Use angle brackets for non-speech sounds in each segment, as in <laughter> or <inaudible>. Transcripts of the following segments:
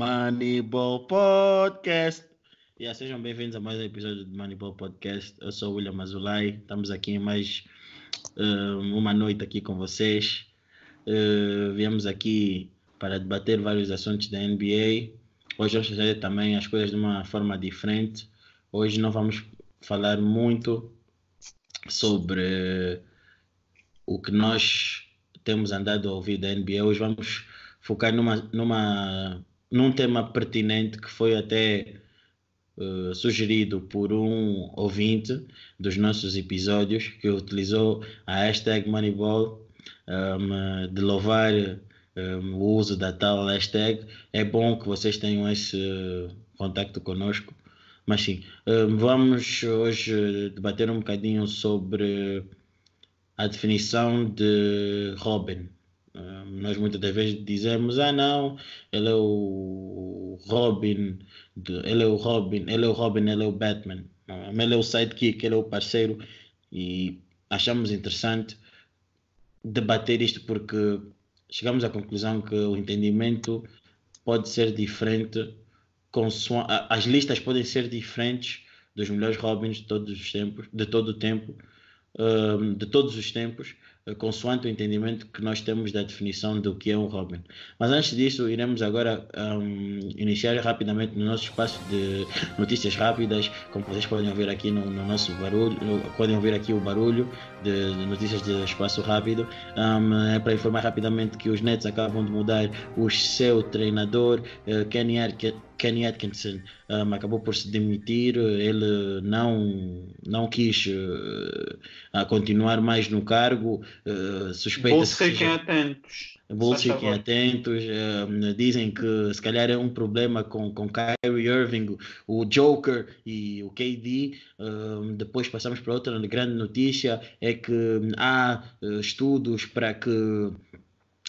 Moneyball Podcast. Yeah, sejam bem-vindos a mais um episódio do Moneyball Podcast. Eu sou o William Azulay. Estamos aqui mais uma noite aqui com vocês. Uh, viemos aqui para debater vários assuntos da NBA. Hoje vamos fazer também as coisas de uma forma diferente. Hoje não vamos falar muito sobre o que nós temos andado a ouvir da NBA. Hoje vamos focar numa, numa, num tema pertinente que foi até uh, sugerido por um ouvinte dos nossos episódios que utilizou a hashtag Moneyball um, de louvar um, o uso da tal hashtag. É bom que vocês tenham esse contacto conosco. Mas sim, um, vamos hoje debater um bocadinho sobre a definição de Robin. Nós muitas das vezes dizemos, ah não, ele é o Robin, ele é o Robin, ele é o Robin, ele é o Batman. Um, ele é o sidekick, ele é o parceiro e achamos interessante debater isto porque chegamos à conclusão que o entendimento pode ser diferente, as listas podem ser diferentes dos melhores Robins de todos os tempos, de todo o tempo, de todos os tempos, consoante o entendimento que nós temos da definição do que é um Robin. Mas antes disso, iremos agora um, iniciar rapidamente no nosso espaço de notícias rápidas, como vocês podem ouvir aqui no, no nosso barulho, podem ouvir aqui o barulho de, de notícias de espaço rápido. Um, é para informar rapidamente que os Nets acabam de mudar o seu treinador, uh, Kenny Arquette Kenny Atkinson um, acabou por se demitir, ele não, não quis uh, continuar mais no cargo, uh, suspeita Bulls fiquem atentos. Bulls fiquem atentos, uh, dizem que se calhar é um problema com, com Kyrie Irving, o Joker e o KD. Uh, depois passamos para outra grande notícia, é que há uh, estudos para que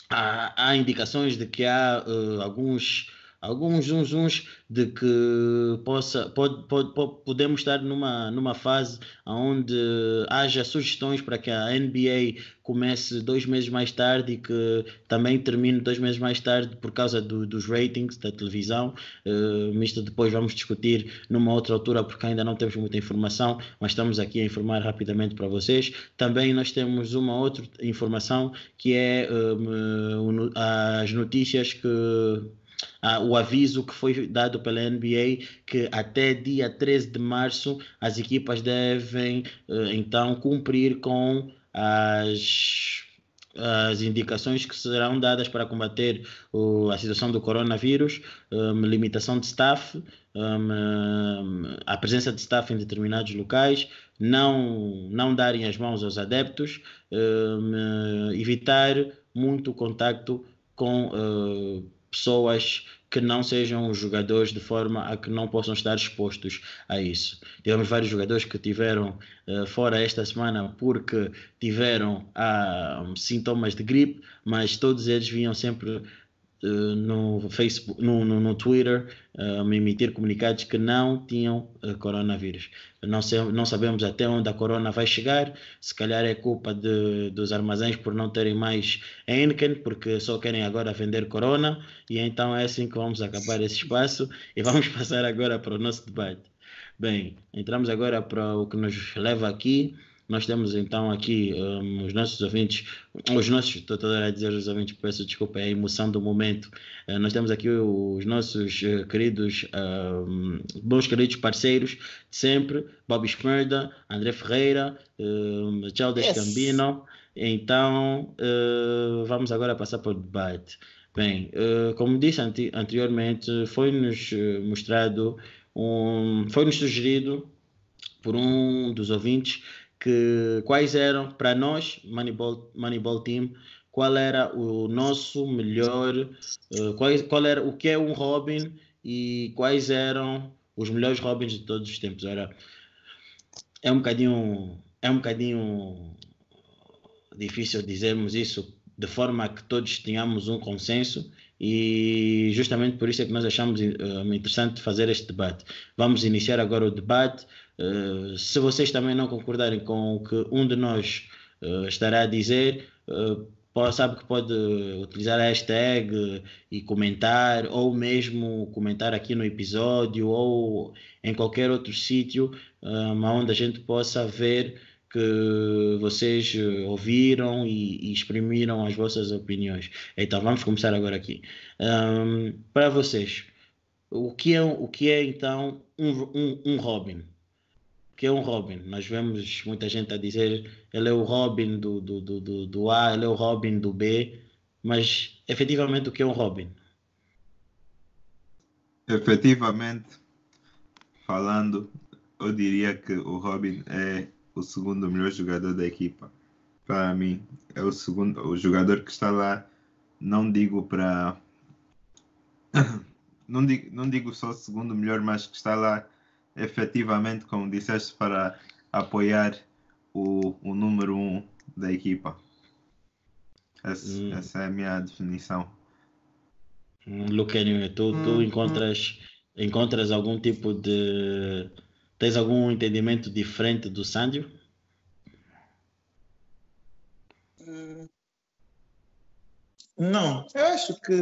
há, há indicações de que há alguns alguns uns de que possa, pode, pode, pode, podemos estar numa, numa fase onde haja sugestões para que a NBA comece dois meses mais tarde e que também termine dois meses mais tarde por causa do, dos ratings da televisão. Uh, isto depois vamos discutir numa outra altura porque ainda não temos muita informação, mas estamos aqui a informar rapidamente para vocês. Também nós temos uma outra informação que é um, as notícias que ah, o aviso que foi dado pela NBA que até dia 13 de março as equipas devem uh, então cumprir com as as indicações que serão dadas para combater o, a situação do coronavírus, um, limitação de staff, um, a presença de staff em determinados locais, não, não darem as mãos aos adeptos, um, evitar muito contacto com uh, pessoas que não sejam jogadores de forma a que não possam estar expostos a isso. Tivemos vários jogadores que tiveram uh, fora esta semana porque tiveram uh, sintomas de gripe, mas todos eles vinham sempre no Facebook, no, no, no Twitter, uh, emitir comunicados que não tinham uh, coronavírus. Não, não sabemos até onde a corona vai chegar, se calhar é culpa de, dos armazéns por não terem mais Heineken, porque só querem agora vender corona, e então é assim que vamos acabar esse espaço <laughs> e vamos passar agora para o nosso debate. Bem, entramos agora para o que nos leva aqui, nós temos então aqui um, os nossos ouvintes, os nossos, estou a dizer os ouvintes, peço desculpa, é a emoção do momento. Uh, nós temos aqui os nossos uh, queridos, uh, bons queridos parceiros de sempre, Bob Smerda, André Ferreira, uh, Charles yes. Gambino. Então, vamos agora passar para o debate. Bem, como disse anteriormente, foi-nos mostrado, um, foi-nos sugerido por um dos ouvintes que quais eram para nós Moneyball, Moneyball Team qual era o nosso melhor uh, qual, qual era o que é um Robin e quais eram os melhores Robins de todos os tempos. Era é um bocadinho é um bocadinho difícil dizermos isso de forma que todos tenhamos um consenso e justamente por isso é que nós achamos uh, interessante fazer este debate. Vamos iniciar agora o debate. Uh, se vocês também não concordarem com o que um de nós uh, estará a dizer, sabe que pode utilizar a hashtag e comentar, ou mesmo comentar aqui no episódio, ou em qualquer outro sítio onde a gente possa ver que vocês ouviram e, e, exprimiram as vossas opiniões. Então vamos começar agora aqui. Um, para vocês, o que é, o que é então um, um, um Robin? que é um Robin. Nós vemos muita gente a dizer ele é o Robin do, do, do, do, A, ele é o Robin do B, mas efetivamente o que é um Robin? Efetivamente, falando, eu diria que o Robin é o segundo melhor jogador da equipa. Para mim, é o segundo, o jogador que está lá. Não digo para. <coughs> não, digo, não digo só o segundo melhor, mas que está lá efetivamente, como disseste, para apoiar o, o número um da equipa. Essa, hum. essa é a minha definição. Hum, Luquinho, tu, tu hum, encontras, encontras algum tipo de. Tens algum entendimento diferente do Sandio? Hum. Não, eu acho que.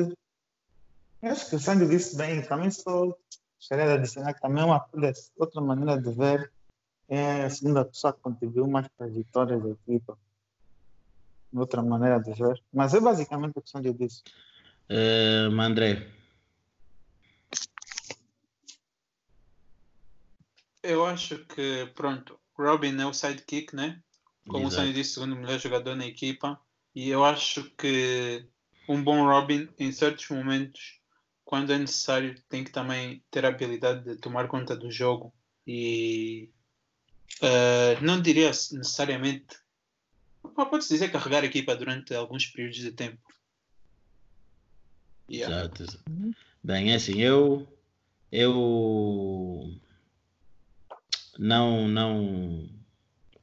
Eu acho que o Sandio disse bem. Também sou gostaria de adicionar que também uma outra maneira de ver é a segunda pessoa que contribuiu mais para as vitórias da equipa. Outra maneira de ver. Mas é basicamente o que Sandy disse. Uh, André. Eu acho que, pronto, Robin é o sidekick, né? Como Exato. o Sandy disse, segundo melhor jogador na equipa. E eu acho que um bom Robin, em certos momentos, quando é necessário, tem que também ter a habilidade de tomar conta do jogo e uh, não diria necessariamente, pode-se dizer carregar a equipa durante alguns períodos de tempo. Yeah. Exato. Bem, é assim, eu eu não não.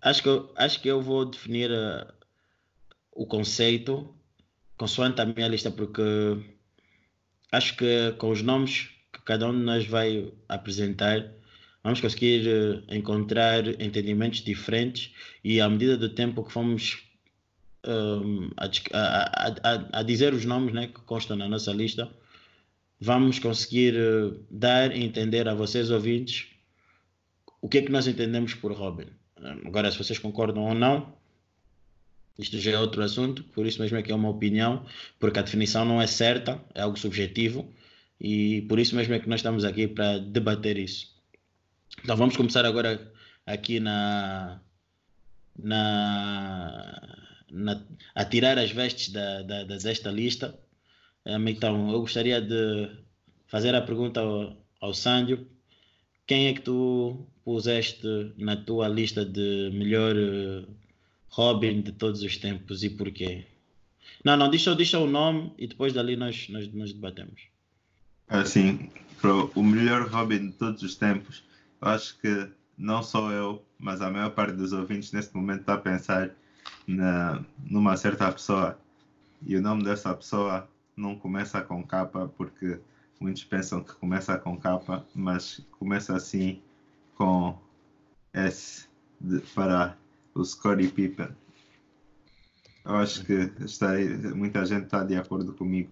Acho que eu, acho que eu vou definir uh, o conceito consoante a minha lista porque acho que com os nomes que cada um de nós vai apresentar, vamos conseguir eh, encontrar entendimentos diferentes e à medida do tempo que fomos um, a, a, a, a, dizer os nomes né, que constam na nossa lista, vamos conseguir uh, dar e entender a vocês ouvintes o que é que nós entendemos por Robin. Agora, se vocês concordam ou não, isto já é outro assunto, por isso mesmo é que é uma opinião, porque a definição não é certa, é algo subjetivo, e por isso mesmo é que nós estamos aqui para debater isso. Então vamos começar agora aqui na, na, na a tirar as vestes da, da, desta lista. Então eu gostaria de fazer a pergunta ao, ao. Quem é que tu puseste na tua lista de melhor Robin de todos os tempos e porquê? Não, não, deixa, deixa o nome e depois dali nós, nós, nós debatemos. Assim, o melhor Robin de todos os tempos, acho que não só eu, mas a maior parte dos ouvintes neste momento está a pensar na, numa certa pessoa e o nome dessa pessoa não começa com capa porque muitos pensam que começa com capa, mas começa assim com S de, para o Scottie Pippen. Eu acho que está, muita gente está de acordo comigo.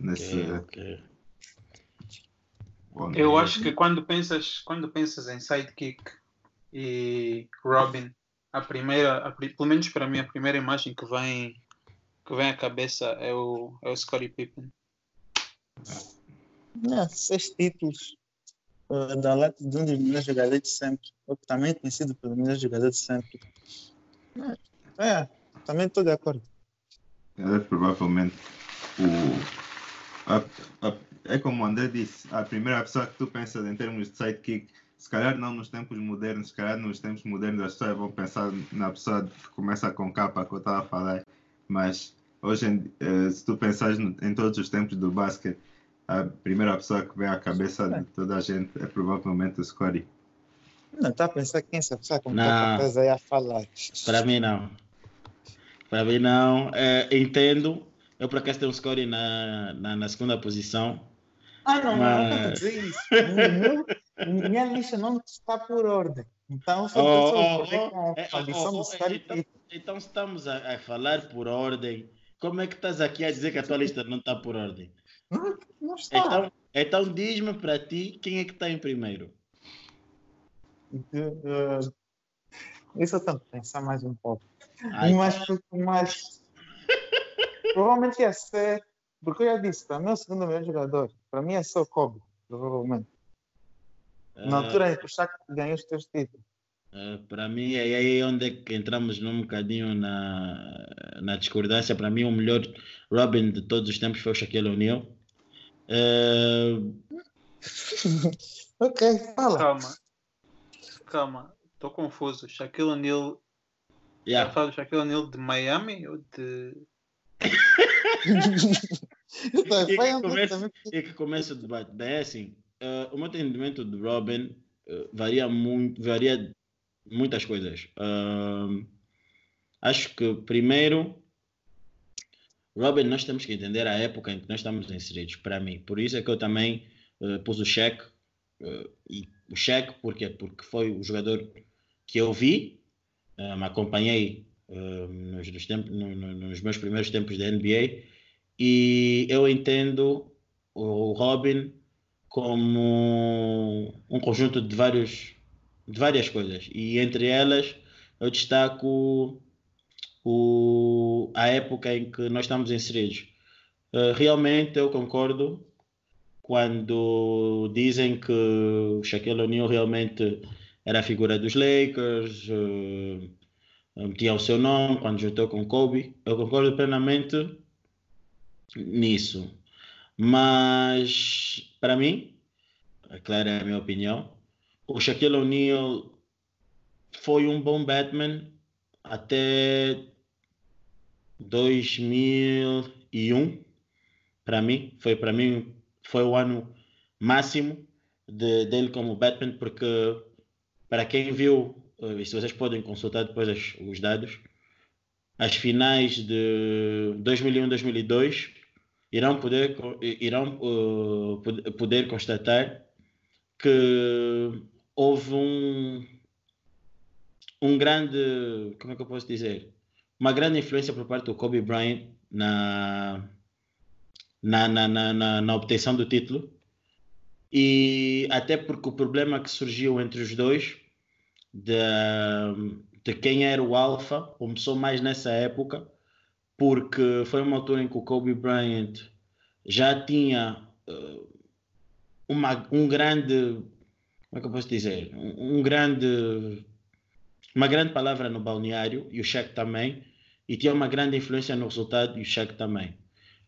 Nesse... Okay, okay. Eu acho que quando pensas, quando pensas em sidekick e Robin, a primeira, a, pelo menos para mim, a primeira imagem que vem, que vem à cabeça é o, é o Scottie Pippen. Seis títulos uh, da Lata de um dos melhores jogadores de sempre, ou também é conhecido pelo melhor jogador de sempre. É, é também estou de acordo. É provavelmente o. A, a, é como o André disse, a primeira pessoa que tu pensas em termos de sidekick, se calhar não nos tempos modernos, se calhar nos tempos modernos as pessoas vão pensar na pessoa que começa com capa que eu estava a falar, mas hoje, em, eh, se tu pensares em todos os tempos do basquete, a primeira pessoa que vem à cabeça de toda a gente é provavelmente o Scotty. Não, está a pensar quem essa pessoa com não, estás aí a falar. Para mim não. Para mim não. É, entendo. Eu por acaso tenho um Scotty na, na, na, segunda posição. Ah, não, mas... não, não dizer isso. minha lista não está por ordem. Então, se a Oh, pessoa oh, oh, com é, a lição oh, do oh, então, então estamos a, a falar por ordem. Como é que estás aqui a dizer que a tua lista não está por ordem? não, não está. Então, então diz-me para ti quem é que está em primeiro. Eh, isso eu tenho que pensar mais um pouco. Ai, mas, mas <laughs> provavelmente ia ser, porque eu já disse, para mim é o segundo melhor jogador. Para mim é só o Kobe, provavelmente. Na ah, altura em que o Shaq ganhou os teus títulos. Ah, para mim é aí onde é que entramos num bocadinho na, na discordância. Para mim o melhor Robin de todos os tempos foi o Shaquille O'Neal. Ah, <laughs> ok, fala. Calma. Calma. Estou confuso. Shaquille O'Neal. yeah. Fala do Shaquille O'Neal de Miami ou de. <laughs> Então, E que começa-. E que o debate. Bem, é assim, eh, o meu entendimento de Robin varia muito, varia muitas coisas. Ahm, acho que primeiro, Robin, nós temos que entender a época em que nós estamos inseridos, para mim. Por isso é que eu também eh, pus o cheque. eh, e o cheque, porquê? Porque foi o jogador que eu vi, me acompanhei nos, nos tempos- no- no- nos meus primeiros tempos da NBA e eu entendo o Robin como um conjunto de vários de várias coisas e entre elas eu destaco o, a época em que nós estamos inseridos. Eh, realmente eu concordo quando dizem que o Shaquille O'Neal realmente era a figura dos Lakers, eh, tinha o seu nome quando juntou com Kobe. Eu concordo plenamente nisso. Mas, para mim, é claro, é a minha opinião, o Shaquille O'Neal foi um bom Batman até 2001. Para mim, foi para mim foi o ano máximo de, dele como Batman, porque para quem viu, eh, e se vocês podem consultar depois as- os dados, as finais de 2001 2002 irão poder irão uh, pod- poder constatar que houve um um grande como é que eu posso dizer? Uma grande influência por parte do Kobe Bryant na na, na, na, na, obtenção do título. E até porque o problema que surgiu entre os dois de, de quem era o alfa começou mais nessa época porque foi uma altura em que o Kobe Bryant já tinha uh, uma, um grande, como é que eu posso dizer, um, grande, uma grande palavra no balneário e o Shaq também, e tinha uma grande influência no resultado e o Shaq também.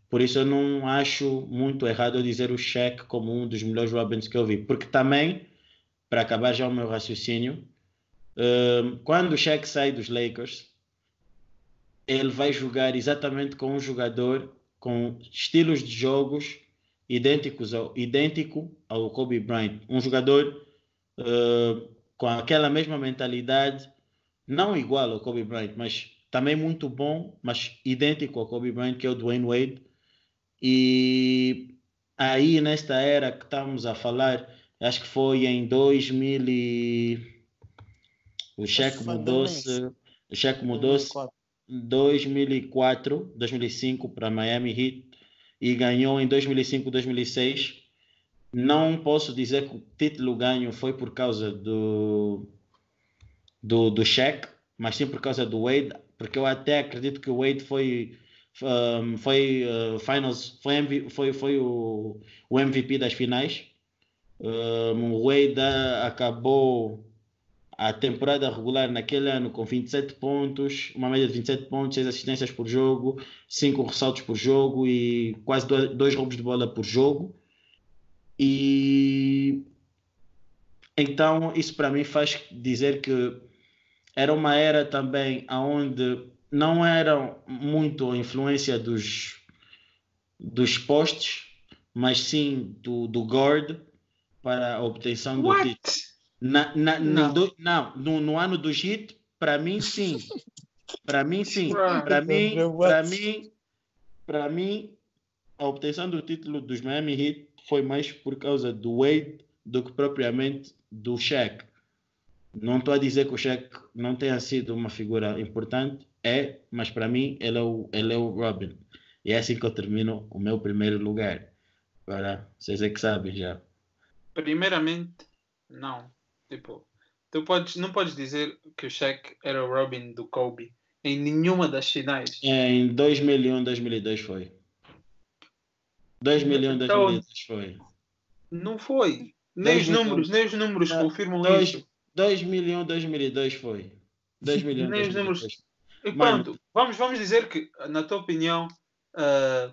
Por isso eu não acho muito errado dizer o Shaq como um dos melhores Robins que eu vi, porque também, para acabar já o meu raciocínio, uh, quando o Shaq sai dos Lakers, ele vai jogar exatamente com um jogador com estilos de jogos idênticos ao, idêntico ao Kobe Bryant. Um jogador uh, com aquela mesma mentalidade, não igual ao Kobe Bryant, mas também muito bom, mas idêntico ao Kobe Bryant, que é o Dwayne Wade. E aí, nesta era que estamos a falar, acho que foi em 2000 e... O cheque mudou-se... O cheque mudou-se 2004, 2005 para Miami Heat e ganhou em 2005, 2006. Não posso dizer que o título ganho foi por causa do do, do Shaq, mas sim por causa do Wade, porque eu até acredito que o Wade foi um, foi uh, finals, foi, MV, foi, foi o, o MVP das finais. Um, o Wade acabou a temporada regular naquele ano com 27 pontos, uma média de 27 pontos, 6 assistências por jogo, 5 ressaltos por jogo e quase 2 roubos de bola por jogo. E então isso para mim faz dizer que era uma era também onde não era muito a influência dos, dos postes, mas sim do, do guard para a obtenção do What? título. Na, na, Não. no, do- não, no, no ano do Heat, para mim sim. Para mim <laughs> sim. Para mim, para mim, para mim, a obtenção do título dos Miami Heat foi mais por causa do Wade do que propriamente do Shaq. Não estou a dizer que o Shaq não tenha sido uma figura importante, é, mas para mim ele é o, ele é o Robin. E é assim que eu termino o meu primeiro lugar. Agora, vocês é que sabem já. Primeiramente, não. Tipo, tu podes, não podes dizer que o Shaq era o Robin do Kobe em nenhuma das finais. É, em 2001, 2002 foi. 2001, Então, 2002 foi. Não foi. Nem os 2001. números, nem os números Não, confirmam dois- isso. 2001, 2002 foi. 2001, Nem os 2002. números- E Mano. pronto, vamos, vamos dizer que, na tua opinião, ah,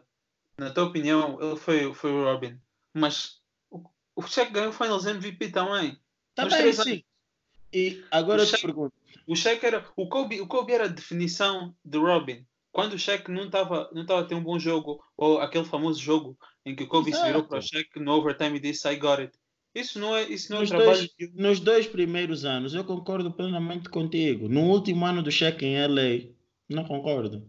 na tua opinião, ele foi, foi o Robin. Mas o, o Shaq ganhou o Finals MVP também. Tá bem, três sim. E agora eu te Shaq- pergunto. O Shaq era. O Kobe, o Kobe era a definição de Robin. Quando o Shaq não estava não tava a ter um bom jogo, ou aquele famoso jogo em que o Kobe se virou Exato. para o Shaq no overtime e disse I got it. Isso não é, isso não é Nos trabalho dois, de- nos dois primeiros anos, eu concordo plenamente contigo. No último ano do Shaq em LA, não concordo.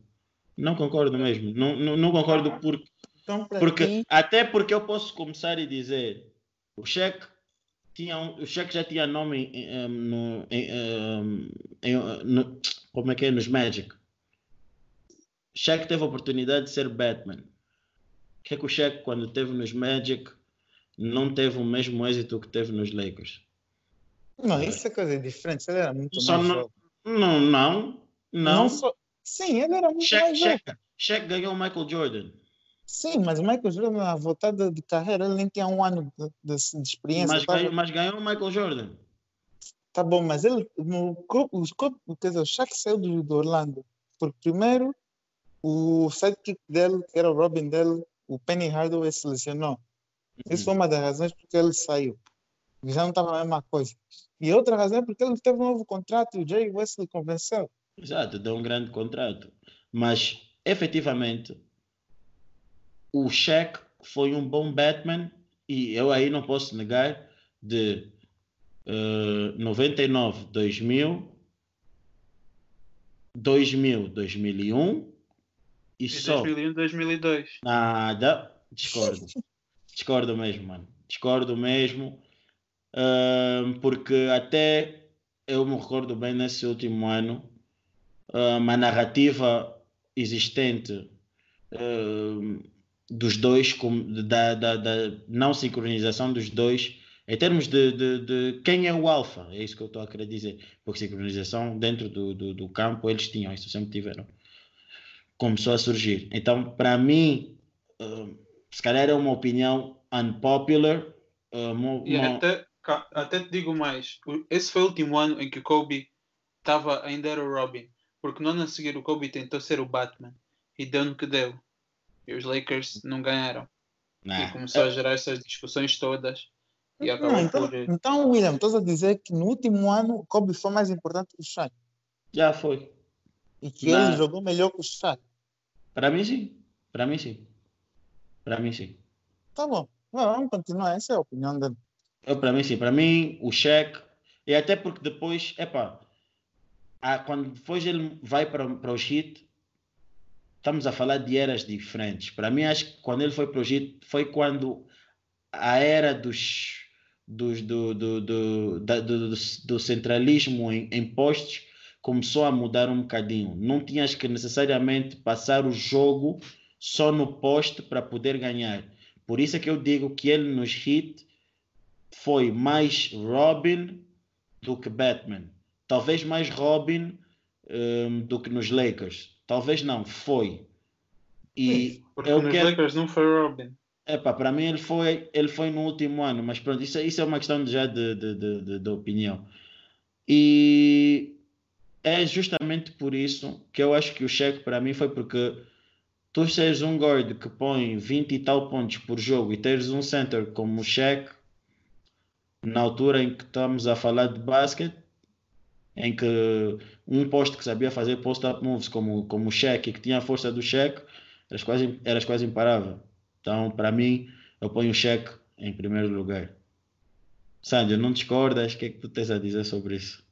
Não concordo mesmo. Não, não, não concordo por, Então, porque ti, até porque eu posso começar e dizer o Shaq tinha um, o Shaq já tinha nome em, em, no, em, em, em- no- como é que é nos Magic. Shaq teve a oportunidade de ser Batman. O que é que o Shaq quando teve nos Magic não teve o mesmo êxito que teve nos Lakers? não, isso é coisa diferente. Ele era muito Só mais não-. Não, não, não. só- Sim, ele era muito Shaq, mais. Shaq, Shaq ganhou o Michael Jordan. Sim, mas o Michael Jordan, na voltada de carreira, ele nem tinha um ano de, de- de experiência. Mas tava- ganhou, mas ganhou o Michael Jordan. Tá bom, mas ele, no, os, co- quer dizer, o Shaq saiu do, do Orlando. Porque primeiro, o sidekick dele, que era o Robin dele, o Penny Hardaway, se lesionou. Isso foi uma das razões porque ele saiu. Já não estava a mesma coisa. E outra razão é porque ele teve um novo contrato e o Jay Wesley convenceu. Exato, deu um grande contrato. Mas, efetivamente, o Shaq foi um bom Batman e eu aí não posso negar de eh, 99, 2000, 2000, 2001 e de só 2001, 2002. Nada, discordo. discordo mesmo, mano. Discordo mesmo. Ahm, porque até eu me recordo bem nesse último ano, ahm, a narrativa existente ahm, dos dois, com- da, da, da não sincronização dos dois, em termos de, de, de quem é o alfa, é isso que eu estou a querer dizer. Porque sincronização dentro do, do, do campo eles tinham, isso sempre tiveram. Começou a surgir. Então, para mim, ahm, se calhar é uma opinião unpopular. mo- E até, até te digo mais, esse foi o último ano em que o Kobe estava ainda era o Robin, porque no ano a seguir o Kobe tentou ser o Batman e deu no que deu. E os Lakers não ganharam. Nah. E começou a gerar essas discussões todas e Não, acabou então, por. então, William, estás a dizer que no último ano o Kobe foi mais importante que o Shaq. Já foi. E que Não. ele jogou melhor que o Shaq. Para mim, sim. Para mim, sim. Para mim, sim. Tá bom. Não, vamos continuar. Essa é a opinião dele. Para mim, sim. Para mim, o Shaq. E até porque depois, epá, ah, quando depois ele vai para, para o Heat, estamos a falar de eras diferentes. Para mim, acho que quando ele foi para o Heat, foi quando a era dos, dos, do, do, do, do, do, do centralismo em, em postos começou a mudar um bocadinho. Não tinhas que necessariamente passar o jogo só no poste para poder ganhar. Por isso é que eu digo que ele nos Heat foi mais Robin do que Batman. Talvez mais Robin hum, do que nos Lakers. Talvez não, foi. E Porque eu nos quero, Lakers não foi Robin. epá, para mim ele foi, ele foi no último ano, mas pronto, isso, é- isso é uma questão já de, de, de, de- de opinião. E é justamente por isso que eu acho que o cheque para mim foi porque tu seres um guard que põe 20 e tal pontos por jogo e teres um center como o Shaq, na altura em que estamos a falar de basquete, em que um posto que sabia fazer post-up moves como, como o Shaq e que tinha a força do Shaq, eras quase, eras quase imparável. Então, para mim, eu ponho o Shaq em primeiro lugar. Sandro, não discordas? O que é que tu tens a dizer sobre isso?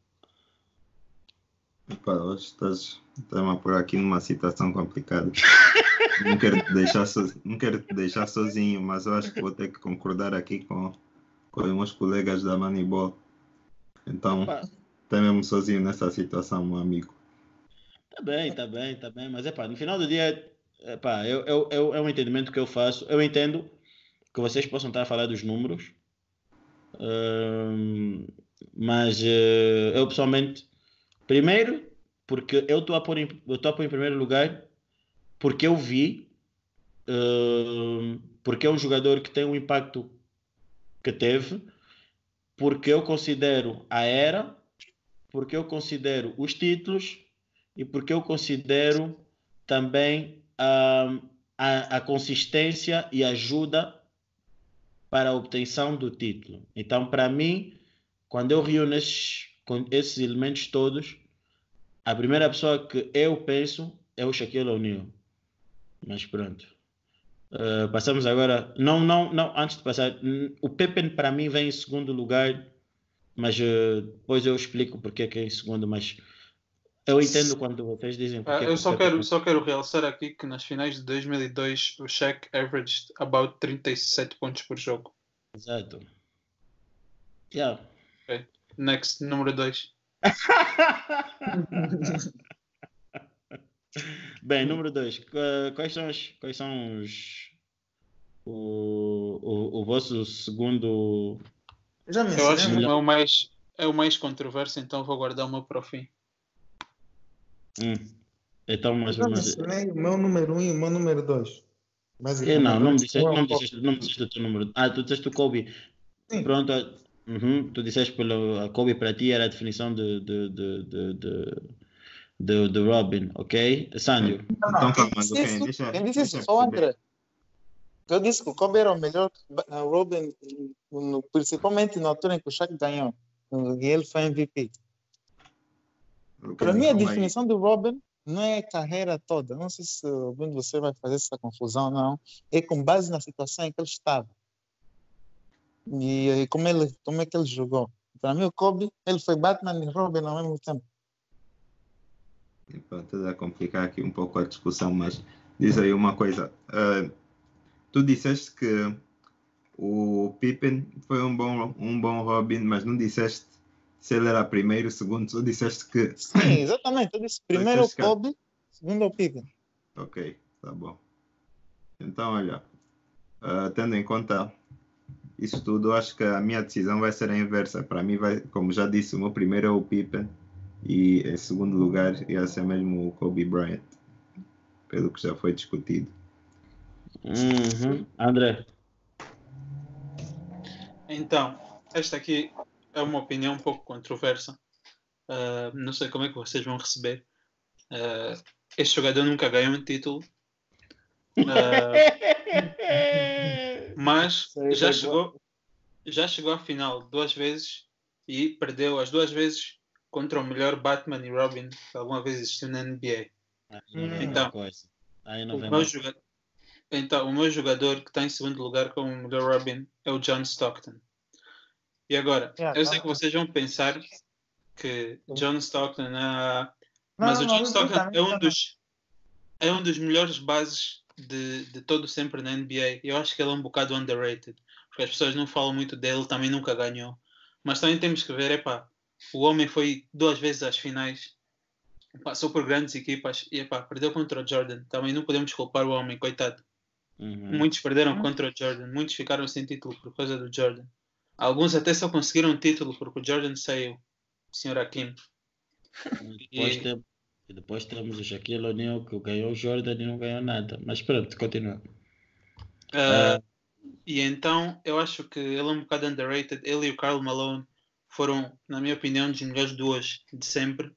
Epá, hoje estás, estás-me a pôr aqui numa situação complicada. <laughs> não, quero te deixar so, não quero te deixar sozinho, mas eu acho que vou ter que concordar aqui com, com os meus colegas da Moneyball. Então, Pá, tá mesmo sozinho nessa situação, meu amigo. Tá bem, tá bem, tá bem. Mas é pá, no final do dia, é pá, eu, eu, eu, é um entendimento que eu faço. Eu entendo que vocês possam estar a falar dos números. Hum, mas uh, eu pessoalmente, primeiro, porque eu estou a pôr em, eu em primeiro lugar porque eu vi uh, porque é um jogador que tem um impacto que teve porque eu considero a era porque eu considero os títulos e porque eu considero também a, a, a consistência e ajuda para a obtenção do título. Então, para mim, quando eu reúno esses, esses elementos todos, a primeira pessoa que eu penso é o Shaquille O'Neal. Mas pronto. Uh, passamos agora. Não, não, não. Antes de passar, o Pepe para mim vem em segundo lugar, mas uh, depois eu explico porque é que é em segundo. Mas eu entendo quando vocês dizem. Uh, eu só quero, só quero realçar aqui que nas finais de 2002 o Shaq averaged about 37 pontos por jogo. Exato. Yeah. Okay. Next, número 2. <laughs> Bem, número 2. Quais são os, quais são os o, o, o vosso segundo. Já Eu acho que é o mais é o mais controverso, então vou guardar o meu para o fim. Hum. Então, mais ou menos. O meu número 1 um e o meu número 2. É, não, não me disseste, não me disseste, não me disseste o teu número. Ah, tu disseste o Kobe. Sim. Pronto, uhum, tu disseste pelo a Kobe para ti era a definição de, de, de, de, de do, do Robin, ok? Sandio. Não, não, então, quem disse isso, deixa, quem disse isso André. Eu disse que o Kobe era o melhor Robin, principalmente na altura em que o Shaq ganhou. E ele foi MVP. Para mim, a definição do Robin não é a carreira toda. Não sei se algum você vai fazer essa confusão, não. É com base na situação em que ele estava. E, e como, ele, como é que ele jogou. Para mim, o Kobe, ele foi Batman e Robin ao mesmo tempo. Pronto, a complicar aqui um pouco a discussão, mas diz aí uma coisa. Uh, tu disseste que o Pippen foi um bom, um bom Robin, mas não disseste se ele era primeiro, segundo, tu disseste que. Sim, exatamente. Eu disse primeiro o Kobe, segundo o Pippen. Ok, tá bom. Então, olha, uh, tendo em conta isso tudo, acho que a minha decisão vai ser a inversa. Para mim, vai, como já disse, o meu primeiro é o Pippen e em segundo lugar ia ser mesmo o Kobe Bryant, pelo que já foi discutido. Uhum. André. Então, esta aqui é uma opinião um pouco controversa. Uh, não sei como é que vocês vão receber. Uh, este jogador nunca ganhou um título. Uh, <laughs> mas já chegou, já chegou à final duas vezes e perdeu as duas vezes contra o melhor Batman e Robin que alguma vez existiu na NBA. então, o meu jogador, então, o meu jogador que está em segundo lugar como o melhor Robin é o John Stockton. E agora, yeah, eu sei tá. que vocês vão pensar que John Stockton é. Mas não, o John não, Stockton não, é um dos é um dos melhores bases de, de todo sempre na NBA. Eu acho que ele é um bocado underrated. Porque as pessoas não falam muito dele, também nunca ganhou. Mas também temos que ver, epá, o homem foi duas vezes às finais, passou por grandes equipas e epá, perdeu contra o Jordan. Também não podemos culpar o homem, coitado. Uhum. Muitos perderam contra o Jordan, muitos ficaram sem título por causa do Jordan. Alguns até só conseguiram título porque o Jordan saiu, o Sr. Akim. Depois, e... Tem, depois temos o Shaquille O'Neal que ganhou o Jordan e não ganhou nada. Mas pronto, continua. Uh, uh... E então eu acho que ele é um bocado underrated. Ele e o Carl Malone foram, na minha opinião, dos melhores duas de sempre.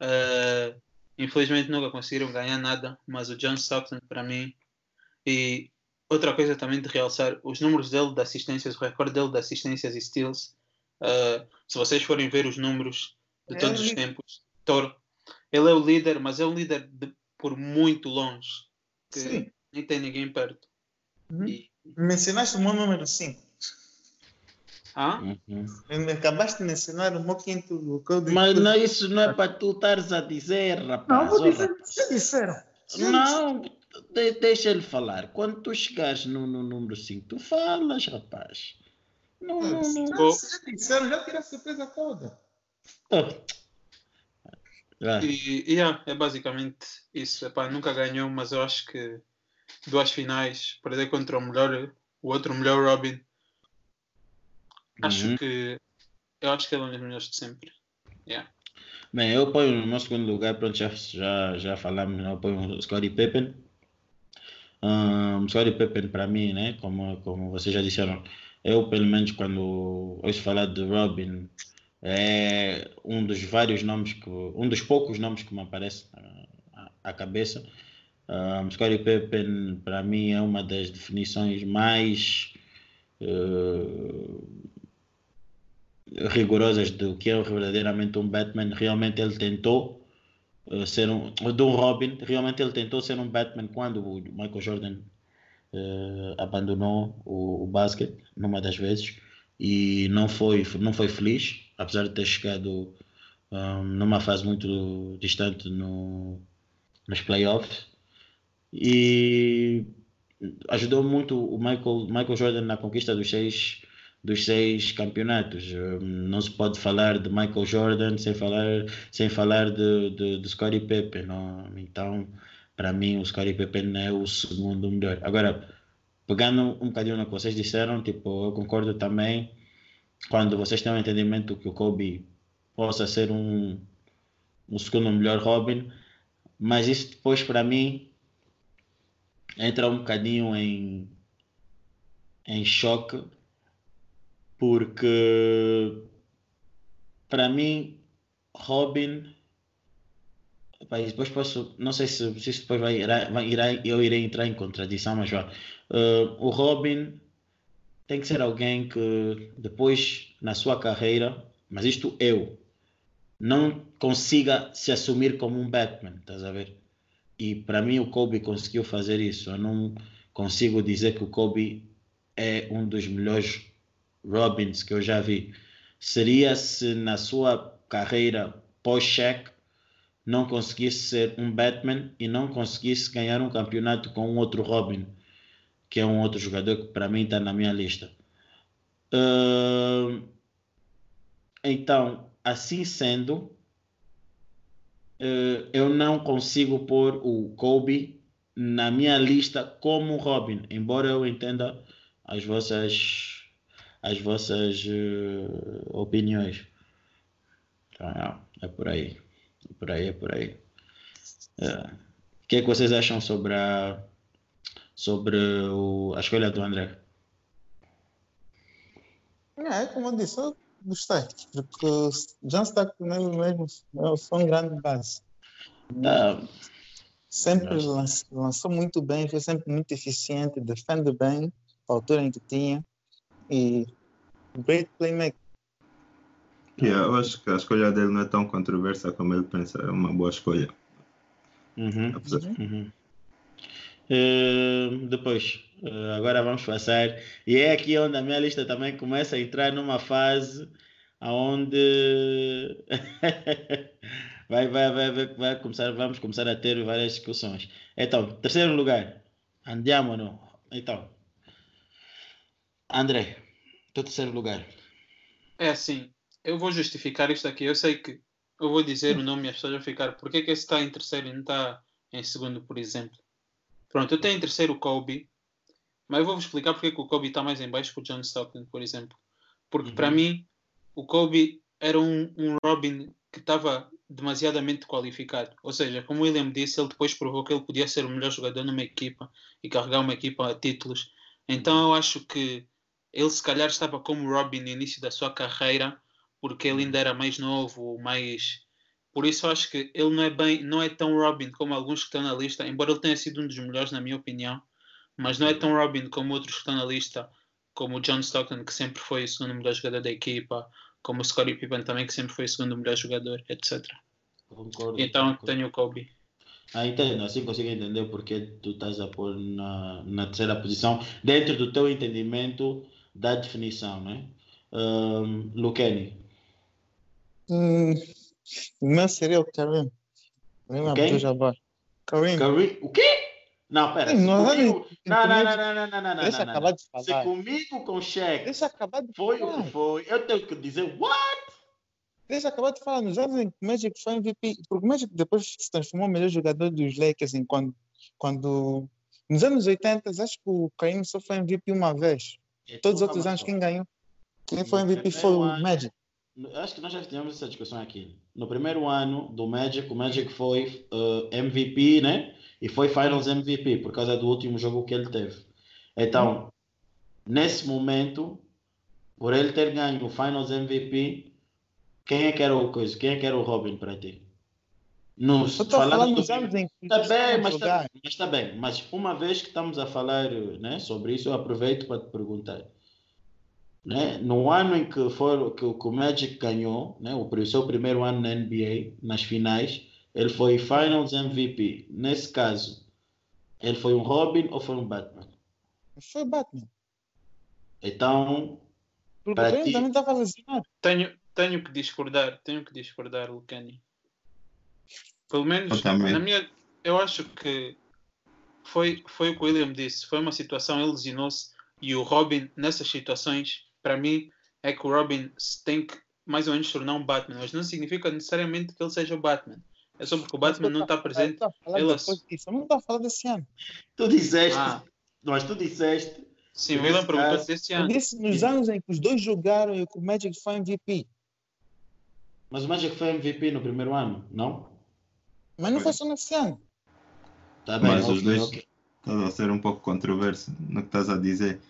Uh, infelizmente nunca conseguiram ganhar nada, mas o John Stockton para mim e outra coisa também de realçar, os números dele de assistências, o recorde dele de assistências e steals, uh, se vocês forem ver os números de todos é os tempos, Toro, ele é o líder, mas é um líder de, por muito longe, que Sim. nem tem ninguém perto. Uhum. E... Mencionaste o meu número 5. Ah? Uhum. Acabaste de mencionar o meu quinto. Mas não, isso não é para tu estares a dizer, rapaz. Não, vou dizer, disseram. Não, de, deixa ele falar. Quando tu chegares no, no número 5, tu falas, rapaz. Não, não, não. disseram, já tira a surpresa toda. Oh. Ah, E, yeah, é basicamente isso. Epá, nunca ganhou, mas eu acho que duas finais, perder contra o melhor, o outro melhor Robin. Acho Uhum. que eu acho que ele é um dos melhores de sempre. Yeah. Bem, eu ponho no meu segundo lugar, pronto, já, já, já falamos, né? eu ponho o Scottie Pippen. Um, Scottie Pippen, para mim, né, como, como vocês já disseram, eu, pelo menos, quando ouço falar de Robin, é um dos vários nomes, que, um dos poucos nomes que me aparece à, à cabeça. Um, Scottie Pippen, para mim, é uma das definições mais eh, rigorosas do que é verdadeiramente um Batman. Realmente ele tentou ser um, de um Robin, realmente ele tentou ser um Batman quando o Michael Jordan eh, abandonou o, o basquete numa das vezes e não foi, não foi feliz, apesar de ter chegado um, numa fase muito distante no, nos playoffs. E ajudou muito o Michael, Michael Jordan na conquista dos seis, dos seis campeonatos. Um, Não se pode falar de Michael Jordan sem falar, sem falar de, de, de Scottie Pippen. Então, para mim, o Scottie Pippen é o segundo melhor. Agora, pegando um bocadinho no que vocês disseram, tipo, eu concordo também quando vocês têm um entendimento que o Kobe possa ser um, um segundo melhor Robin, mas isso depois para mim entra um bocadinho em, em choque, porque para mim Robin depois posso, não sei se, se depois vai, vai, irá, eu irei entrar em contradição, mas vá. Uh, o Robin tem que ser alguém que depois na sua carreira, mas isto eu, não consiga se assumir como um Batman, estás a ver? E para mim o Kobe conseguiu fazer isso. Eu não consigo dizer que o Kobe é um dos melhores Robins que eu já vi. Seria se na sua carreira pós-check não conseguisse ser um Batman e não conseguisse ganhar um campeonato com um outro Robin, que é um outro jogador que para mim está na minha lista. Uh, então, assim sendo, uh, eu não consigo pôr o Kobe na minha lista como Robin, embora eu entenda as vossas as vossas uh, opiniões. Então, é, é por aí. É por aí, é por aí. É. O que, é que vocês acham sobre a, sobre o, a escolha do André? É, como eu disse, eu gostei, porque o John Stockton mesmo, mesmo foi um grande base. Tá. Sempre lançou, lançou muito bem, foi sempre muito eficiente, defende bem, a altura em que tinha, e great playmaker. Yeah, eu acho que a escolha dele não é tão controversa como ele pensa, é uma boa escolha. Uhum. Apesar- Uhum. Uh, depois, uh, agora vamos passar. E é aqui onde a minha lista também começa a entrar numa fase onde <laughs> vai, vai, vai, vai, vai começar, vamos começar a ter várias discussões. Então, terceiro lugar, andiamo. Então, André, teu terceiro lugar. É assim, eu vou justificar isto aqui. Eu sei que eu vou dizer o nome e as pessoas vão ficar. Por que, que esse está em terceiro e não está em segundo, por exemplo? Pronto, eu tenho em terceiro o Kobe, mas eu vou vos explicar porque que o Kobe está mais em baixo que o John Stockton, por exemplo. Porque Uhum. para mim, o Kobe era um, um Robin que estava demasiadamente qualificado. Ou seja, como o William disse, ele depois provou que ele podia ser o melhor jogador numa equipa e carregar uma equipa a títulos. Então eu acho que ele se calhar estava como Robin no início da sua carreira, porque ele ainda era mais novo, mais. Por isso eu acho que ele não é bem, não é tão Robin como alguns que estão na lista, embora ele tenha sido um dos melhores na minha opinião, mas não é tão Robin como outros que estão na lista, como o John Stockton, que sempre foi o segundo melhor jogador da equipa, como o Scottie Pippen também, que sempre foi o segundo melhor jogador, etc. Concordo. Então concordo. tenho o Kobe. Ah, entendo, assim consigo entender porque tu estás a pôr na, na terceira posição, dentro do teu entendimento da definição, né? Um, Luqueni, Hum, meu seria o Karim. Karim? Abdul-Jabbar. Karim. Karim, o quê? Não, pera, Sim, se não, comigo, não, não, não, não, não, não, não, não, Deixa não, acabar de Se falar. comigo com cheque Deixa acabar de foi o falar. que foi, eu tenho que dizer what? Deixa acabar de falar, nos anos em que o Magic foi MVP, porque o Magic depois se transformou no melhor jogador dos Lakers, assim, quando, quando nos anos 80, acho que o Kareem só foi MVP uma vez. Todos os outros anos, quem ganhou? Quem foi MVP foi o Magic. Acho que nós já tivemos essa discussão aqui. No primeiro ano do Magic, o Magic foi uh, MVP, né? E foi Finals MVP por causa do último jogo que ele teve. Então, nesse momento, por ele ter ganho o Finals MVP, quem é que era o coisa? Quem é que era o Robin para ti? Nos, Eu falando dos anos em que tá bem, mas está mas tá bem. Mas uma vez que estamos a falar né, sobre isso, eu aproveito para te perguntar. Né? No ano em que, for, que, o Magic ganhou, né, o seu primeiro ano na NBA, nas finais, ele foi Finals MVP. Nesse caso, ele foi um Robin ou foi um Batman? Foi Batman. Então. Porque para ti... também estava lesionado. Tenho, tenho que discordar, tenho que discordar, Lucani. Pelo menos na minha. Eu acho que foi, foi o que o William disse. Foi uma situação, ele lesionou-se e o Robin, nessas situações, para mim, é que o Robin tem que mais ou menos tornar um Batman, mas não significa necessariamente que ele seja o Batman. É só porque o Batman não está presente. Disso. Eu não estou a falar desse ano. Tu disseste, ah. mas tu disseste. Sim, o William perguntou desse ano. Eu disse nos anos em que os dois jogaram e que o Magic foi MVP. Mas o Magic foi MVP no primeiro ano, não? Mas não foi só nesse ano. Tá bem, Mas os dois okay. a ser um pouco controverso no que estás a dizer.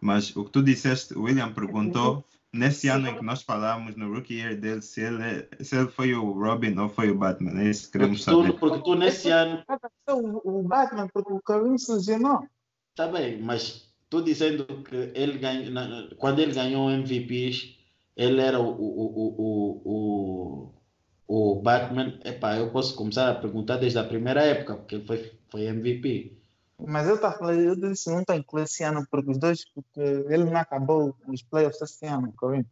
Mas o que tu disseste, o William perguntou nesse ano em que nós falámos no rookie year dele se ele, é, se ele foi o Robin ou foi o Batman. É isso que queremos porque saber. Tu, porque tu nesse ano. O Batman, porque o Karim se lesionou. Tá bem, mas tu dizendo que ele ganhou, quando ele ganhou MVPs, ele era o, o, o, o, o Batman, epá, eu posso começar a perguntar desde a primeira época, porque ele foi, foi MVP. Mas eu estava falando, eu disse não está incluído esse ano, porque os dois, porque ele não acabou os playoffs esse ano, correto?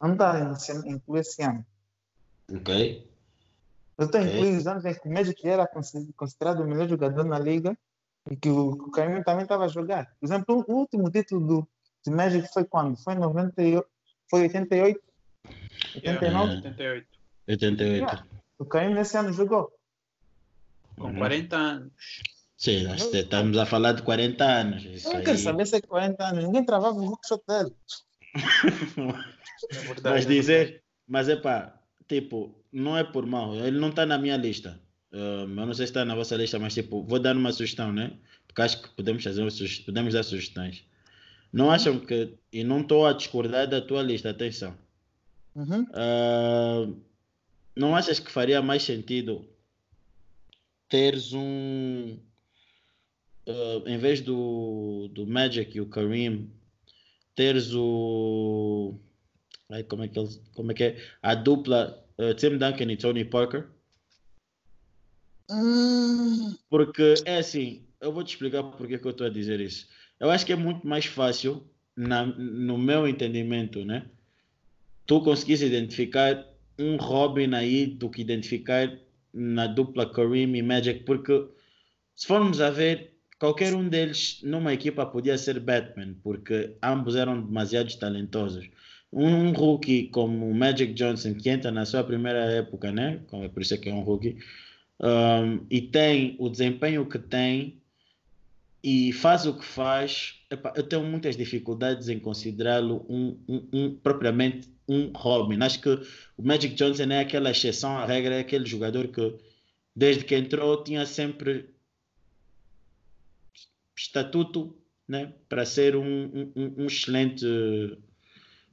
Não está incluído esse ano. Ok. Eu estou okay. incluindo os anos em que o Magic era considerado o melhor jogador na liga e que o, o Karim também estava a jogar. Por exemplo, o último título do, do Magic foi quando? Foi em 98? Foi 88? 89? 88. 88. Yeah. O Caim nesse ano jogou. Com 40 uhum. anos. Sim, estamos a falar de 40 anos. Isso eu não quero saber se é 40 anos. Ninguém travava o hookshot dele. é mas dizer, mas é pá, tipo, não é por mal. Ele não está na minha lista. Uh, eu não sei se está na vossa lista, mas tipo, vou dar uma sugestão, né? Porque acho que podemos fazer podemos dar sugestões. Não acham que. E não estou a discordar da tua lista, atenção. Uhum. Uh, não achas que faria mais sentido teres um. Uh, em vez do, do Magic e o Kareem, teres o. Ai, como, é que eles, como é que é? A dupla uh, Tim Duncan e Tony Parker? Hum. Porque é assim, eu vou te explicar porque que eu estou a dizer isso eu acho que é muito mais fácil, na, no meu entendimento, né? Tu conseguires identificar um Robin aí do que identificar na dupla Kareem e Magic, porque se formos a ver, qualquer um deles numa equipa podia ser Batman, porque ambos eram demasiado talentosos. Um, rookie como o Magic Johnson, que entra na sua primeira época, né? É por isso que é um rookie, um, e tem o desempenho que tem, e faz o que faz, eu tenho muitas dificuldades em considerá-lo um, um, um, propriamente um Robin. Acho que o Magic Johnson é aquela exceção à regra, é aquele jogador que desde que entrou tinha sempre estatuto né, para ser um, um, excelente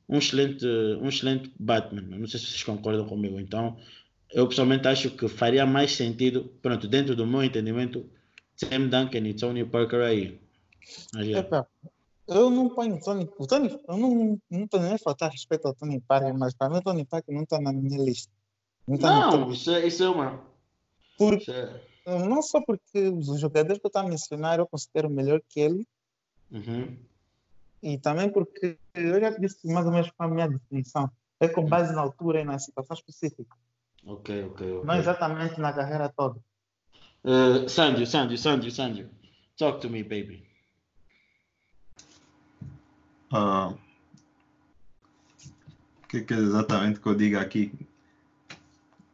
um excelente um excelente Batman. Não sei se vocês concordam comigo. Então, eu pessoalmente acho que faria mais sentido, pronto, dentro do meu entendimento, Sam Duncan e Tony Parker aí. Epa, eu não ponho Tony. O Tony, eu não, não estou nem a faltar respeito ao Tony Parker, mas para mim o Tony Parker não está na minha lista. Não, tá não isso, é, isso é uma. Porque, é... Não só porque os jogadores que eu estou a mencionar eu considero melhor que ele. Uhum. E também porque eu já disse mais ou menos com a minha definição. É com base na altura e na situação específica. Ok, ok, ok. Não exatamente na carreira toda. Uh, Sandy, Sandy, Sandy, Sandy. Talk to me, baby. Uh, o que, que é exatamente que eu digo aqui?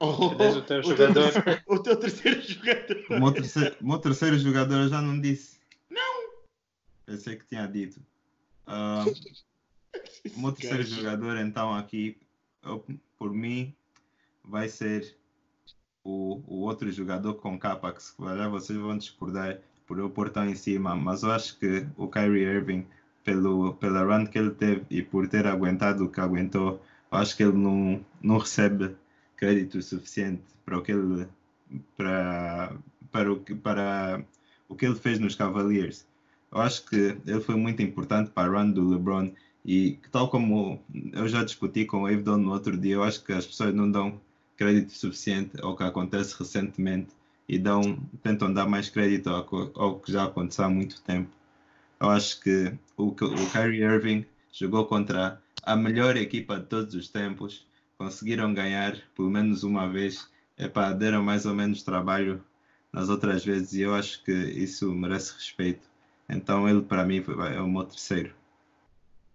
Oh, o teu o, jogador. teu, o teu terceiro jogador. O meu terceiro, o meu terceiro jogador eu já não disse. Não! Eu sei que tinha dito. Ah, <laughs> o meu terceiro Gajo. jogador, então, aqui, eu- por mim, vai ser o, o outro jogador com capa, que se calhar vocês vão discordar por eu pôr tão em cima, mas eu acho que o Kyrie Irving, pelo, pela run que ele teve e por ter aguentado o que aguentou, eu acho que ele não, não recebe crédito suficiente para o que ele para, para, o, para o que ele fez nos Cavaliers. Eu acho que ele foi muito importante para a run do LeBron e tal como eu já discuti com o Avdon no outro dia, eu acho que as pessoas não dão crédito suficiente ao que acontece recentemente e dão, tentam dar mais crédito ao, ao que já aconteceu há muito tempo. Eu acho que o, o Kyrie Irving jogou contra a melhor equipa de todos os tempos, conseguiram ganhar pelo menos uma vez, Epá, deram mais ou menos trabalho nas outras vezes e eu acho que isso merece respeito. Então ele para mim foi- é o meu terceiro.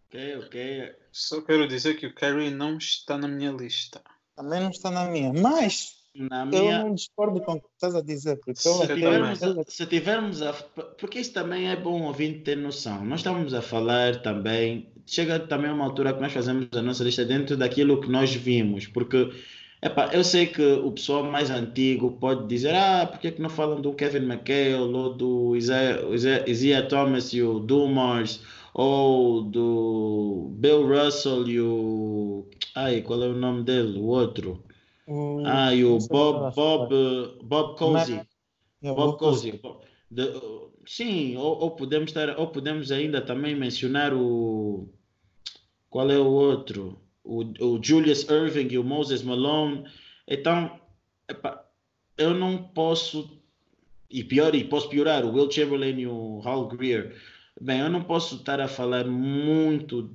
Ok, ok. Só quero dizer que o Kyrie não está na minha lista. Também não está na minha. Mas Na eu minha. não discordo com o que estás a dizer. Porque eu Se tivermos, eu- a, se tivermos a. Porque isso também é bom ouvinte ter noção. Nós estamos a falar também. Chega também uma altura que nós fazemos a nossa lista dentro daquilo que nós vimos. Porque, epá, eu sei que o pessoal mais antigo pode dizer: ah, por que, é que não falam do Kevin McHale ou do Isaiah, Isaiah- Isaiah Thomas e o Dumars ou do Bill Russell e o. Ai, qual é o nome dele? O outro. O- Ah, e o sei Bob. Bob, Bob Cousy. Eu Bob vou- Cousy. De- sim, ou, ou podemos estar, ou podemos ainda também mencionar o qual é o outro? O, o Julius Irving e o Moses Malone. Então, epá, eu não posso e pior, e posso piorar, o Will Chamberlain e o Hal Greer. Bem, eu não posso estar a falar muito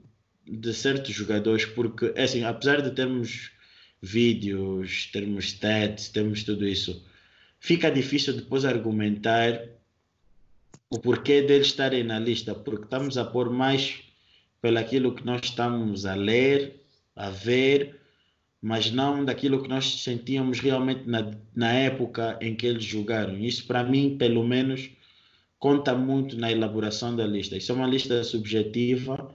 de certos jogadores porque, é assim, apesar de termos vídeos, termos stats, temos tudo isso, fica difícil depois argumentar o porquê deles estarem na lista, porque estamos a pôr mais pelaquilo que nós estamos a ler, a ver, mas não daquilo que nós sentíamos realmente na, na época em que eles jogaram. Isso, para mim, pelo menos, conta muito na elaboração da lista. Isso é uma lista subjetiva.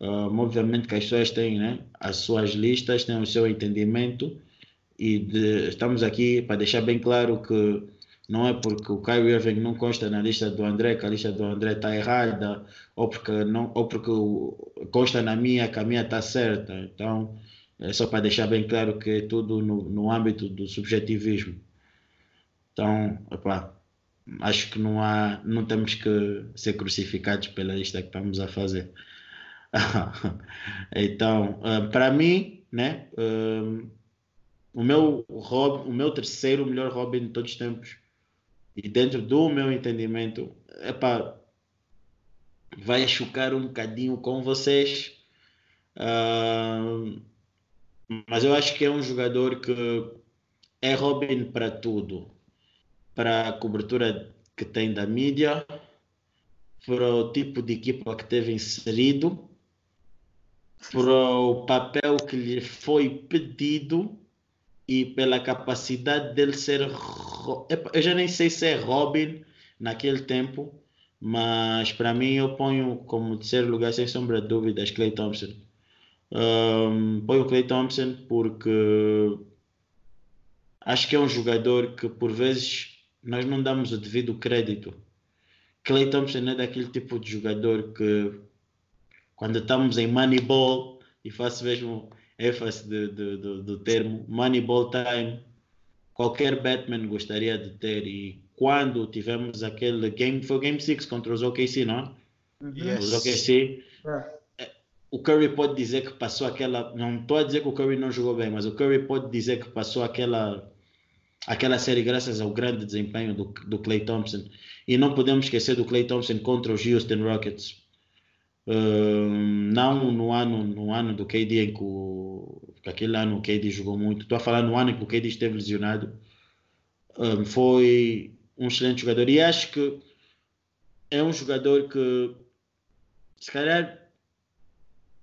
Uh, obviamente que as pessoas têm né, as suas listas, têm o seu entendimento, e de- estamos aqui para deixar bem claro que não é porque o Kyrie Irving não consta na lista do André que a lista do André está errada, ou porque, não, ou porque consta na minha que a minha está certa. Então, é só para deixar bem claro que é tudo no, no âmbito do subjetivismo. Então, epá, acho que não há, não temos que ser crucificados pela lista que estamos a fazer. <laughs> então, ah, para mim, né, ah, o meu Rob, o meu terceiro melhor Robin de todos os tempos e dentro do meu entendimento, epá, vai chocar um bocadinho com vocês, ah, mas eu acho que é um jogador que é Robin para tudo, para a cobertura que tem da mídia, para o tipo de equipa que teve inserido, para o papel que lhe foi pedido e pela capacidade dele ser. Eu já nem sei se é Robin naquele tempo, mas para mim eu ponho como terceiro lugar, sem sombra de dúvidas, Clay Thompson. Um, ponho Clay Thompson porque acho que é um jogador que por vezes nós não damos o devido crédito. Clay Thompson é daquele tipo de jogador que quando estamos em Moneyball e faço mesmo ênfase de- de- do- do termo Moneyball time, qualquer Batman gostaria de ter e quando tivemos aquele game, foi o Game 6 contra os OKC, não é? Yes. Os OKC, É. o Curry pode dizer que passou aquela. Não estou a dizer que o Curry não jogou bem, mas o Curry pode dizer que passou aquela, aquela série graças ao grande desempenho do, do Clay Thompson. E não podemos esquecer do Clay Thompson contra os Houston Rockets. Hum, não no ano, no ano do KD em que, o, que aquele ano o KD jogou muito. Estou a falar no ano em que o KD esteve lesionado. Hum, foi um excelente jogador. E acho que é um jogador que se calhar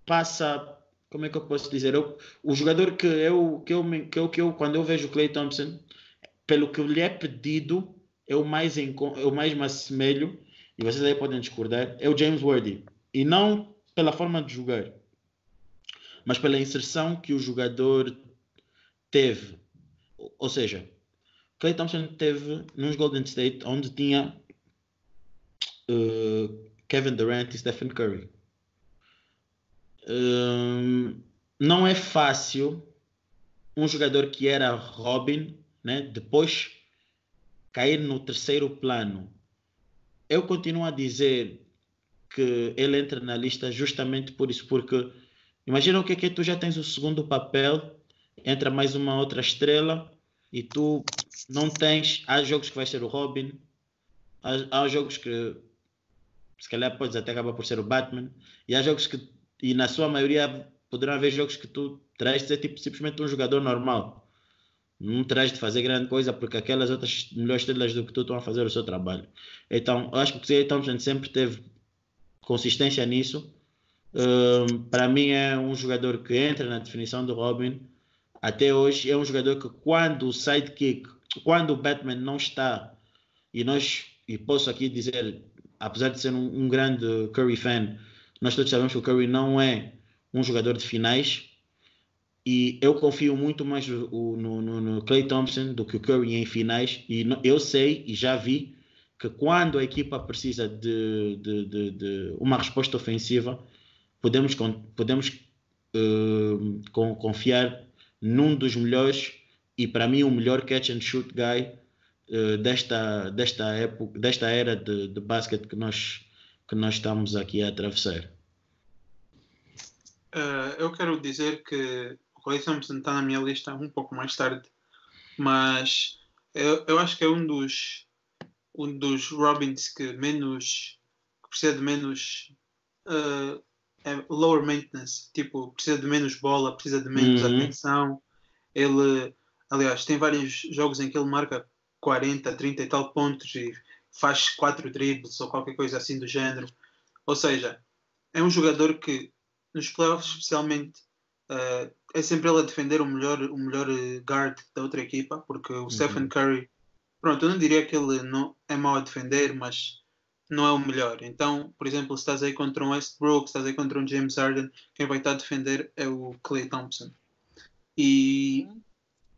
passa como é que eu posso dizer? Eu, o jogador que eu, que, eu, que, eu, que eu, quando eu vejo o Clay Thompson, pelo que lhe é pedido, eu mais, eu mais me assemelho, e vocês aí podem discordar, é o James Worthy. E não pela forma de jogar, mas pela inserção que o jogador teve. Ou seja, Clay Thompson teve nos Golden State, onde tinha uh, Kevin Durant e Stephen Curry. Um, não é fácil um jogador que era Robin, né, depois cair no terceiro plano. Eu continuo a dizer que ele entra na lista justamente por isso, porque imagina o que é que tu já tens o segundo papel, entra mais uma outra estrela e tu não tens. Há jogos que vai ser o Robin, há, há jogos que se calhar podes até acabar por ser o Batman, e há jogos que e na sua maioria poderão haver jogos que tu terás de ser tipo, simplesmente um jogador normal. Não terás de fazer grande coisa porque aquelas outras melhores estrelas do que tu estão a fazer o seu trabalho. Então, acho que o Clay Thompson sempre teve consistência nisso. Um, para mim é um jogador que entra na definição do Robin. Até hoje é um jogador que quando o sidekick, quando o Batman não está, e nós, e posso aqui dizer, apesar de ser um, um grande Curry fan, nós todos sabemos que o Curry não é um jogador de finais e eu confio muito mais no, no, no Clay Thompson do que o Curry em finais e eu sei e já vi que quando a equipa precisa de, de, de, de uma resposta ofensiva podemos, podemos uh, confiar num dos melhores e para mim o melhor catch and shoot guy uh, desta, desta época, desta era de, de basquete que nós que nós estamos aqui a atravessar? Uh, eu quero dizer que o Clay Thompson está na minha lista um pouco mais tarde, mas eu, eu acho que é um dos, um dos Robins que menos que precisa de menos uh, é lower maintenance, tipo, precisa de menos bola, precisa de menos uhum. atenção. Ele, aliás, tem vários jogos em que ele marca 40, 30 e tal pontos e faz quatro dribles ou qualquer coisa assim do género. Ou seja, é um jogador que nos playoffs especialmente uh, é sempre ele a defender o melhor, o melhor eh, guard da outra equipa, porque o uhum. Stephen Curry, pronto, eu não diria que ele não é mau a defender, mas não é o melhor. Então, por exemplo, se estás aí contra um Westbrook, se estás aí contra um James Harden, quem vai estar a defender é o Clay Thompson. E, uhum.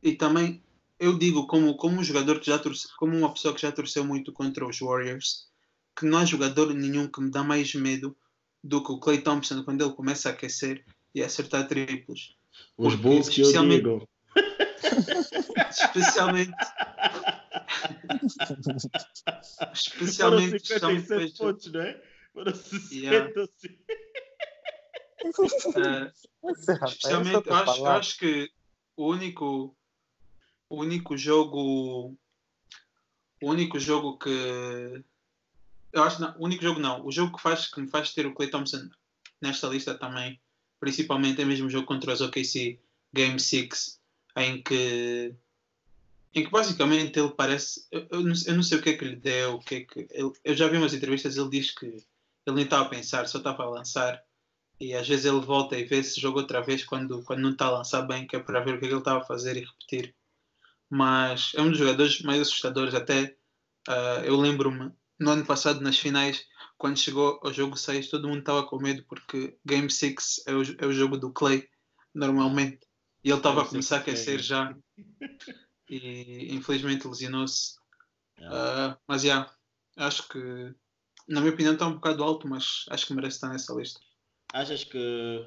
e também eu digo como, como um jogador que já torce, como uma pessoa que já torceu muito contra os Warriors, que não há jogador nenhum que me dá mais medo do que o Clay Thompson quando ele começa a aquecer e a acertar triplos. Os Bulls que eu digo. <laughs> Especialmente. Especialmente. Foram 57 pontos, não é? Foram 60, yeah. uh, especialmente, acho, acho que o único o único jogo o único jogo que eu acho não, o único jogo não o jogo que faz que me faz ter o Clay Thompson nesta lista também principalmente é mesmo o jogo contra os OKC Game 6 em que em que basicamente ele parece eu, eu, não, eu não sei o que é que lhe deu o que é que ele, eu já vi umas entrevistas ele diz que ele nem estava a pensar só estava a lançar e às vezes ele volta e vê esse jogo outra vez quando, quando não está a lançar bem, que é para ver o que, é que ele estava a fazer e repetir mas é um dos jogadores mais assustadores. Até uh, eu lembro-me no ano passado, nas finais, quando chegou ao jogo 6, todo mundo estava com medo porque Game 6 é o, é o jogo do Clay, normalmente, e ele estava a começar a aquecer já. <laughs> E infelizmente lesionou-se. Uh, mas já, yeah, acho que, na minha opinião, está um bocado alto, mas acho que merece estar nessa lista. Achas que.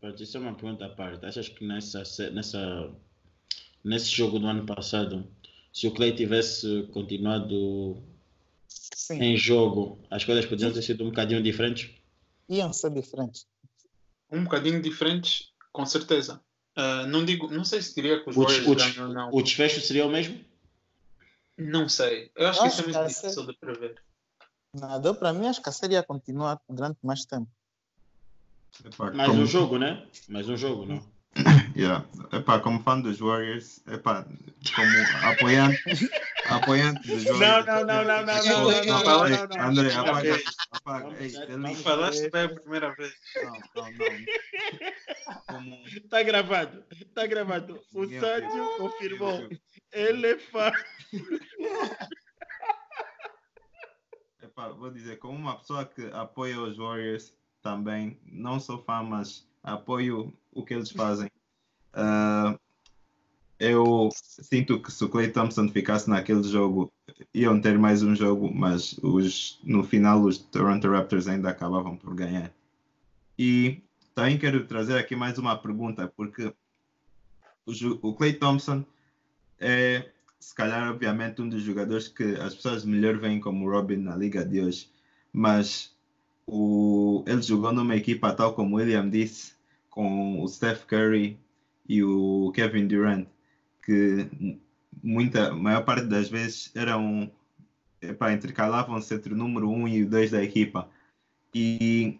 Pode isso é uma pergunta à parte. Achas que nessa, nessa nesse jogo do ano passado, se o Clay tivesse continuado Sim. em jogo, as coisas poderiam ter sido um bocadinho diferentes? Iam ser diferentes. Um bocadinho diferentes, com certeza. Uh, não digo, não sei se diria que os o, Warriors o, ganham ou não. O desfecho seria o mesmo? Não sei. Eu acho, acho que isso é muito difícil de prever. Nada, para mim acho que a série ia continuar durante mais tempo. Mais um jogo, né? Mais um jogo, não? <coughs> Yeah. Epá, como fã dos Warriors, epá, como apoiante, apoiante dos Warriors. Não, não, não, não, não, não, não, não, não, não, não. André, apaga, apaga. Ei, ele... Não falaste bem a primeira vez. Não, não, não. como Está gravado. Está gravado. O Sérgio confirmou. Ele é fã. Epá, vou dizer, como uma pessoa que apoia os Warriors também, não sou fã, mas apoio o que eles fazem. Ah, eu sinto que se o Clay Thompson ficasse naquele jogo, iam ter mais um jogo, mas os, no final os Toronto Raptors ainda acabavam por ganhar. E também quero trazer aqui mais uma pergunta, porque o, o Clay Thompson é, se calhar, obviamente, um dos jogadores que as pessoas melhor veem como Robin na liga de hoje, mas o, ele jogou numa equipa, tal como o William disse, com o Steph Curry e o Kevin Durant, que mu- muita, maior parte das vezes eram epá, intercalavam-se entre o número 1 um e o 2 da equipa. E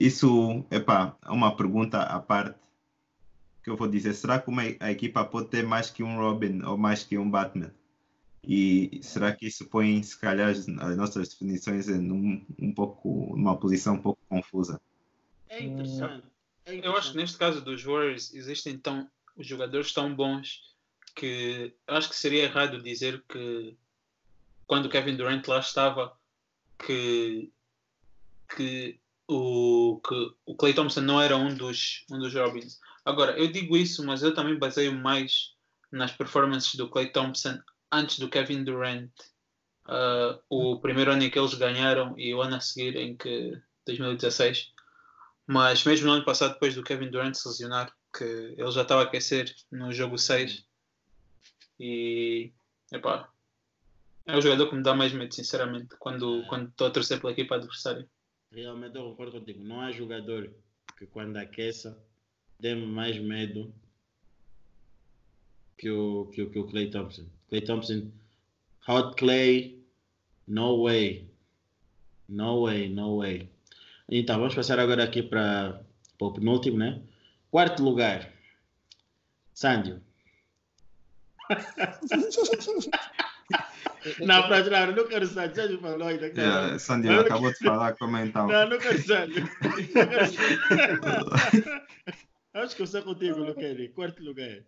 isso é uma pergunta à parte que eu vou dizer. Será que uma, a equipa pode ter mais que um Robin ou mais que um Batman? E será que isso põe, se calhar, as nossas definições em um, um pouco, numa posição um pouco confusa? É interessante. É Eu acho que neste caso dos Warriors existem então os jogadores tão bons que eu acho que seria errado dizer que quando o Kevin Durant lá estava que, que o, que o Clay Thompson não era um dos, um dos Robins. Agora, eu digo isso, mas eu também baseio mais nas performances do Clay Thompson antes do Kevin Durant. Ah, o primeiro ano em que eles ganharam e o ano a seguir em que 2016 mas mesmo no ano passado, depois do Kevin Durant se lesionar, que ele já estava a aquecer no jogo 6. E epá, é o jogador que me dá mais medo, sinceramente, quando quando estou a torcer pela equipa adversária. Realmente eu concordo contigo. Não há jogador que quando aqueça dê-me mais medo que o, que, o, que o Clay Thompson. Clay Thompson, Hot Clay, no way. No way, no way. Então, vamos passar agora aqui para o penúltimo, né? Quarto lugar. Sandio. <laughs> Não, para não, não quero Sandio. Sandio falou ainda. Yeah, Não, não acabou de falar como então. Não, não quero Sandio. Não quero Sandio. <laughs> Acho que eu sei contigo, Luqueli. Quarto lugar.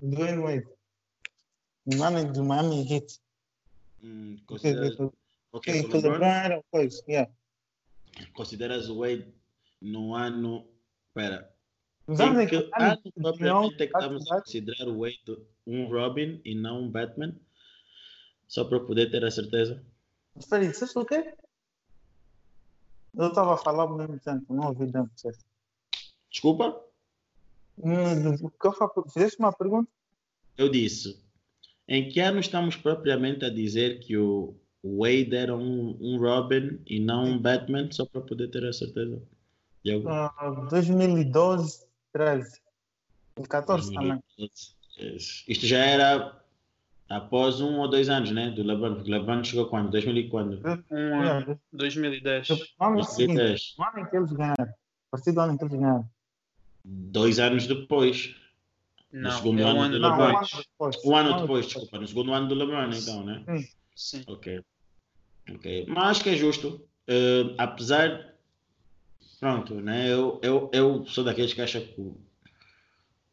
Dwayne Wade. Miami do Miami Heat. Hum, que- ok, que o que o LeBron LeBron, era coisa. Yeah. Consideras o Wade no ano. Espera. Os Em anos em que Miami ano propriamente é que estamos a considerar o Wade um Robin e não um Batman? Só para poder ter a certeza. Espera aí, disseste o quê? Eu estava a falar ao mesmo tempo, não ouvi bem o que disseste. Desculpa? Hum, Fizeste uma pergunta? Eu disse. Em que ano estamos propriamente a dizer que o Wade era um, um Robin e não um Batman? Só para poder ter a certeza. Diogo? Ah, 2012, 13. E 14 também. Isto já era após um ou dois anos, né? Do LeBron. Porque o LeBron chegou quando? 2000 e quando? Um ano, 2010. No ano seguinte, 2010. no ano em que eles ganharam. A partir do ano em que eles ganharam. Dois anos depois. Não, segundo é ano um ano Não, um LeBron. ano depois. Um ano depois, desculpa. No segundo ano do LeBron, então, né? Sim. Ok. Ok. Mas acho que é justo. Eh, apesar. Pronto, né? Eu, eu, eu sou daqueles que acham que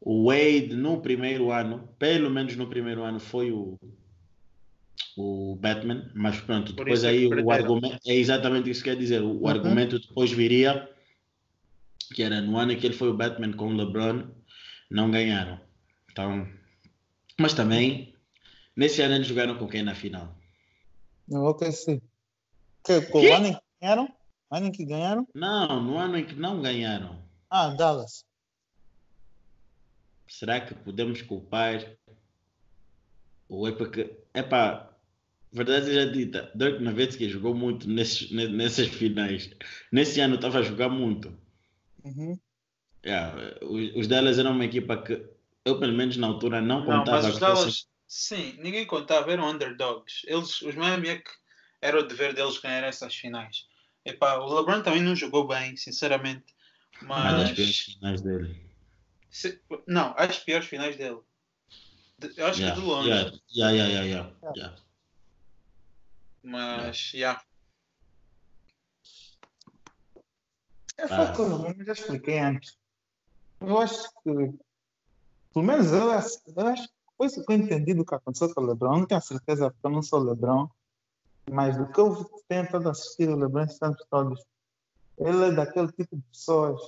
o, Wade no primeiro ano, pelo menos no primeiro ano, foi o, o Batman. Mas pronto, Por depois é aí o argumento. É exatamente isso que quer dizer. O Uhum. argumento depois viria que era no ano em que ele foi o Batman com o LeBron, não ganharam. Então. Mas também, nesse ano eles jogaram com quem na final? No OKC. Que, Quê? o ano em que ganharam? O ano em que ganharam? Não, no ano em que não ganharam. Ah, Dallas. Será que podemos culpar o é porque epá, verdade seja dita, Dirk Nowitzki jogou muito nesses, ne- nessas finais. Nesse ano estava a jogar muito. Uhum. Yeah, os, os Dallas eram uma equipa que eu pelo menos na altura não Não, contava mas os que Dallas, sim, ninguém contava, eram underdogs. Eles, os Miami é que era o dever deles ganhar essas finais. Epá, o LeBron também não jogou bem, sinceramente. uma das piores Mas. finais dele. se- não, as piores finais dele. De- eu acho Yeah, que de longe. yeah, yeah, yeah, yeah, yeah, yeah. Mas, yeah. É Ah. só como eu já expliquei antes. Eu acho que, pelo menos eu, acho- eu acho que foi isso que eu entendi do que aconteceu com o LeBron. Não tenho certeza porque eu não sou LeBron, mas do que eu tenho tentado assistir o LeBron esses anos todos, ele é daquele tipo de pessoas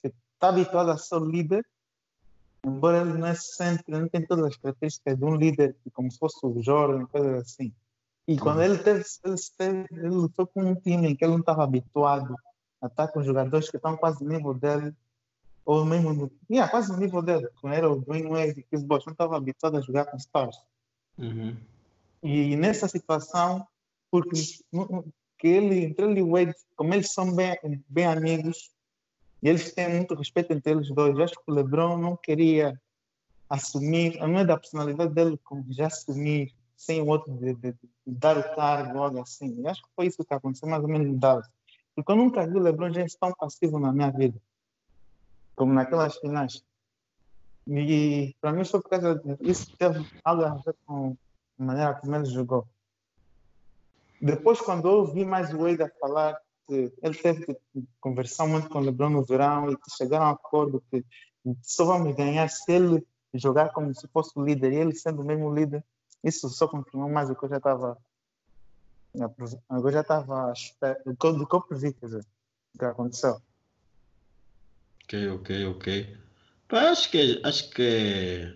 que está habituado a ser o líder, embora ele não é sempre, não tem todas as características de um líder, como se fosse o Jordan, coisas assim. E quando ele teve, ele, teve, ele lutou com um time em que ele não estava habituado a estar com jogadores que estão quase no nível dele, ou mesmo yeah, quase no nível dele, quando era o Dwayne Wade e Chris Bosh, não estava habituado a jogar com stars. Uhum. E nessa situação, porque que ele, entre ele e o Wade, como eles são bem, bem amigos, e eles têm muito respeito entre eles dois, acho que o LeBron não queria assumir, não é da personalidade dele como já assumir sem o outro de, de- de dar o cargo, algo assim. Eu acho que foi isso que aconteceu mais ou menos no Dallas. Porque eu nunca vi o LeBron James tão passivo na minha vida, como naquelas finais. E para mim foi por causa disso teve algo a ver com a maneira como ele jogou. Depois, quando eu ouvi mais o a falar que ele teve que conversar muito com o LeBron no verão e que chegaram a um acordo que só vamos ganhar se ele jogar como se fosse o líder e ele sendo o mesmo líder, isso só confirmou mais o que eu já estava eu já estava do que eu previ, quer dizer, o que aconteceu. Ok, ok, ok. Pá, acho que, é- acho que é,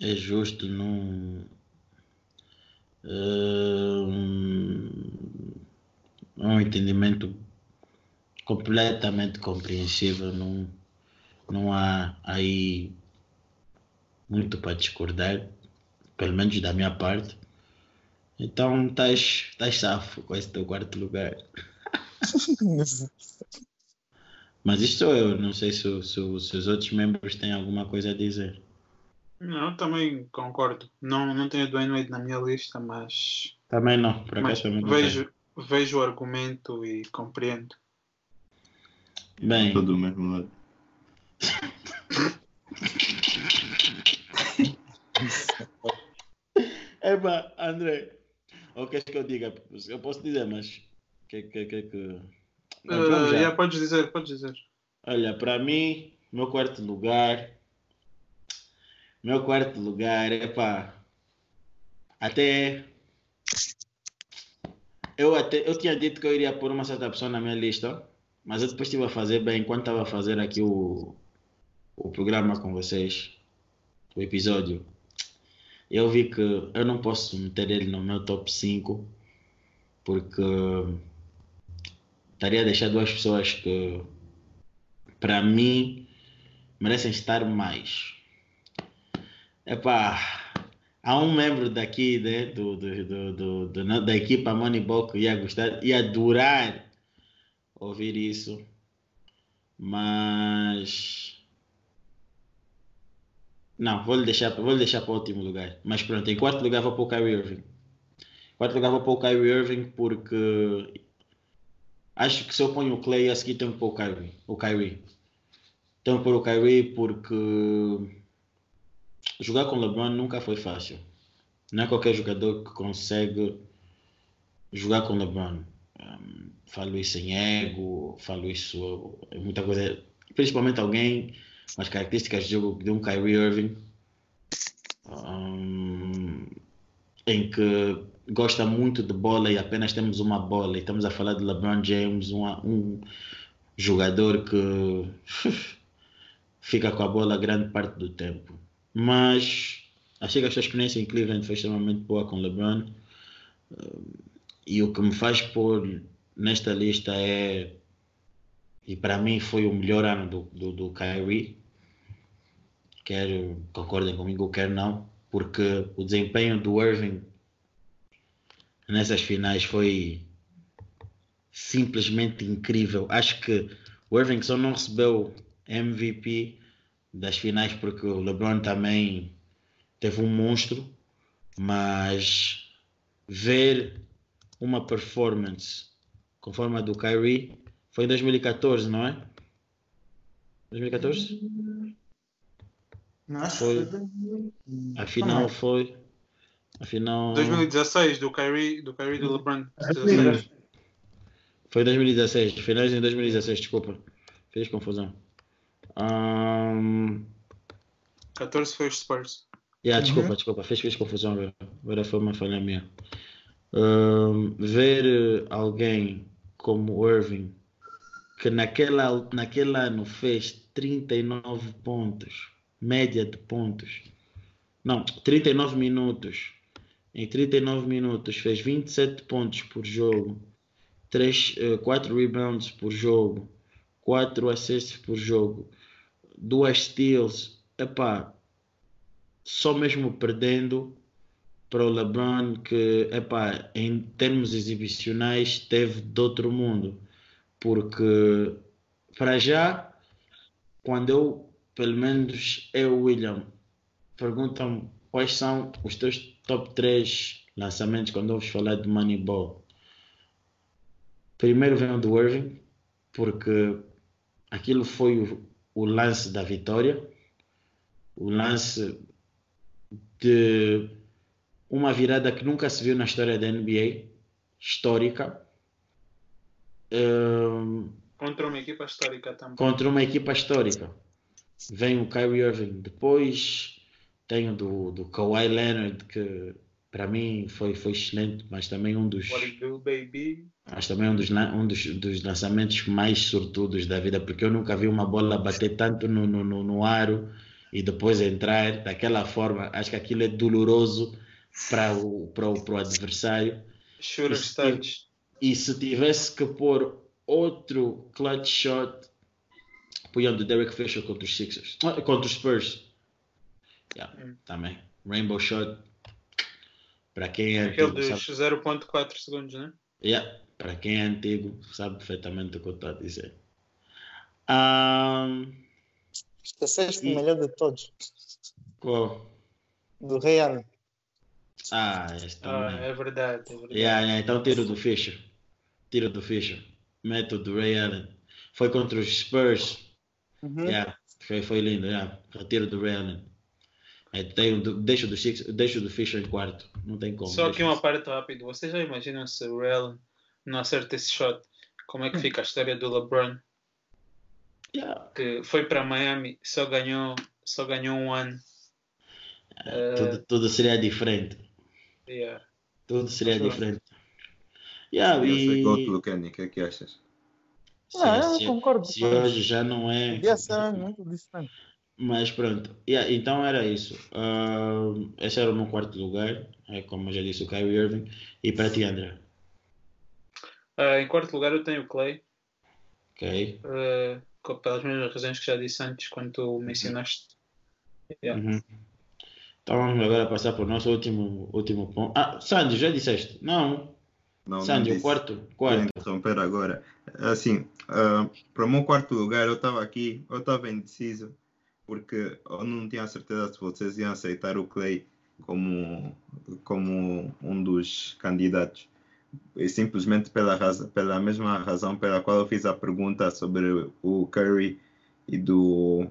é justo num, hum, um entendimento completamente compreensível. Não, não há aí muito para discordar, pelo menos da minha parte. Então estás safo com esse teu quarto lugar. <laughs> Mas isto sou eu, não sei se, se, se os outros membros têm alguma coisa a dizer. Não, também concordo. Não, não tenho Dwayne Wade na minha lista, mas, Também não, por acaso também não vejo, vejo o argumento e compreendo. Bem, Todo do mesmo lado. <laughs> Eba, André, ou queres que eu diga? Eu posso dizer, mas que que que que Já. yeah, podes dizer, podes dizer. Olha, para mim, meu quarto lugar, meu quarto lugar, epá, até eu até eu tinha dito que eu iria pôr uma certa pessoa na minha lista, mas eu depois estive a fazer bem enquanto estava a fazer aqui o o programa com vocês, o episódio. Eu vi que eu não posso meter ele no meu top 5 porque estaria a deixar duas pessoas que para mim merecem estar mais. Epá, há um membro daqui né, do, do, do, do- da equipa Moneyball que ia gostar, ia adorar ouvir isso, mas não, vou-lhe deixar, vou deixar para o último lugar. Mas pronto, em quarto lugar vou pôr o Kyrie Irving. Em quarto lugar vou pôr o Kyrie Irving porque acho que se eu ponho o Clay a seguir tenho que pôr o Kyrie. O Kyrie. Tenho que pôr o Kyrie porque jogar com o LeBron nunca foi fácil. Não é qualquer jogador que consegue jogar com o LeBron. Um, falo isso em ego, falo isso em muita coisa. Principalmente alguém com as características de de um Kyrie Irving. um, em que gosta muito de bola e apenas temos uma bola. E estamos a falar de LeBron James, uma- um jogador que <laughs> fica com a bola grande parte do tempo. Mas achei que a sua experiência em Cleveland foi extremamente boa com LeBron. Um, E o que me faz pôr nesta lista é. E para mim foi o melhor ano do, do, do Kyrie. Quer concordem comigo, quer não, porque o desempenho do Irving nessas finais foi simplesmente incrível. Acho que o Irving só não recebeu MVP das finais porque o LeBron também teve um monstro, mas ver uma performance conforme a do Kyrie foi em 2014, não é? 2014? Não, acho Foi. que Afinal foi. Afinal. 2016, do Kyrie, do Kyrie e do LeBron. 16. Foi 2016, finais em 2016, desculpa. Fiz confusão. Um, 14 foi os Spurs. yeah, desculpa, Uhum. desculpa, fez, fez confusão agora. Agora foi uma falha minha. Um, ver eh, alguém como o Irving, que naquela, naquele ano fez 39 pontos, média de pontos. Não, 39 minutos. Em 39 minutos fez 27 pontos por jogo, 3, 4 rebounds por jogo, 4 assists por jogo, 2 steals. Epá, só mesmo perdendo para o LeBron, que epá, em termos exibicionais teve de outro mundo. Porque para já, quando eu, pelo menos eu, William, perguntam quais são os teus top 3 lançamentos quando ouves falar de Moneyball. Primeiro vem o do Irving, porque aquilo foi o, o lance da vitória, o lance de uma virada que nunca se viu na história da NBA, histórica, ehm, Contra uma equipa histórica também. contra uma equipa histórica. Vem o Kyrie Irving, depois tem o do, do Kawhi Leonard, que para mim foi, foi excelente, mas também um dos, do, baby? mas também um dos, um dos, dos lançamentos mais sortudos da vida, porque eu nunca vi uma bola bater tanto no, no, no, no aro e depois entrar daquela forma. Acho que aquilo é doloroso para o, para o, para o adversário. Shooter Isso stats. E se tivesse que pôr outro clutch shot, punha do Derek Fisher contra os Sixers, Ah, contra os Spurs. Yeah, Hum. Também. Rainbow shot. Para quem é Aquele antigo, dos sabe, 0.4 segundos, né? yeah, para quem é antigo, sabe perfeitamente o que eu estou a dizer. Um, Esqueceste E- o melhor de todos, qual? do Ray Allen. Ah, este Ah, é verdade, é verdade. Yeah, yeah, então tiro do Fisher. Tiro do Fisher. Meto do Ray Allen. Foi contra os Spurs. Uhum. Yeah, foi, foi lindo, yeah. Retiro do Ray Allen. É, tenho deixo, do Six, deixo do Fisher em quarto. Não tem como. Só aqui uma parte rápida. Vocês já imaginam se o Allen não acerta esse shot? Como é que fica a história do LeBron? Yeah, Que foi para Miami, só ganhou, só ganhou um ano. Eh, tudo, tudo seria diferente. Yeah. Tudo seria Sure. diferente. Yeah, e... o que é que achas? se, Ah, eu se- concordo. se hoje já não é. Podia ser muito diferente. Mas pronto, Yeah, então era isso. Ah, esse era o meu quarto lugar, é como eu já disse, o Kyrie Irving. E para ti, André? Ah, em quarto lugar eu tenho o Clay, Ok. co- pelas mesmas razões que já disse antes quando tu mencionaste. Yeah. Uhum. Então vamos agora passar para o nosso último, último ponto. Ah, Sandy, já disseste? Não. Não, Sandy, não quarto. Vou Quarto. interromper agora. Assim, ah, para o meu quarto lugar, eu estava aqui, eu estava indeciso, porque eu não tinha certeza se vocês iam aceitar o Clay como, como um dos candidatos. E simplesmente pela, razão, pela mesma razão pela qual eu fiz a pergunta sobre o Curry e do,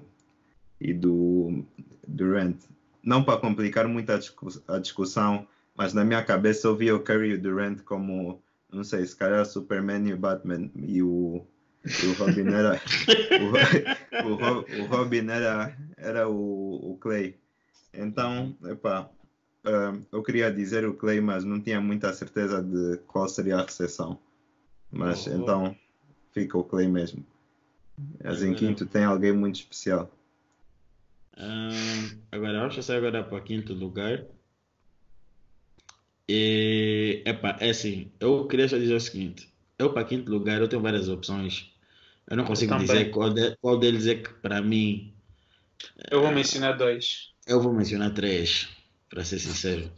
e do Durant. Não para complicar muito a, a discussão, mas na minha cabeça eu via o Curry e o Durant como, não sei, se calhar Superman e o Batman e o, o Robin era o, o, o Robin era, era o, o Clay. Então, epá, ah, eu queria dizer o Clay, mas não tinha muita certeza de qual seria a recepção. Mas Oh. então fica o Clay mesmo. Mas em quinto tem alguém muito especial. Ah, agora vamos passar agora para quinto lugar. E, epá, é assim, eu queria só dizer o seguinte. Eu para quinto lugar eu tenho várias opções. Eu não consigo também. dizer qual, de- qual deles é que para mim Eu vou mencionar dois, eu vou mencionar três, para ser sincero.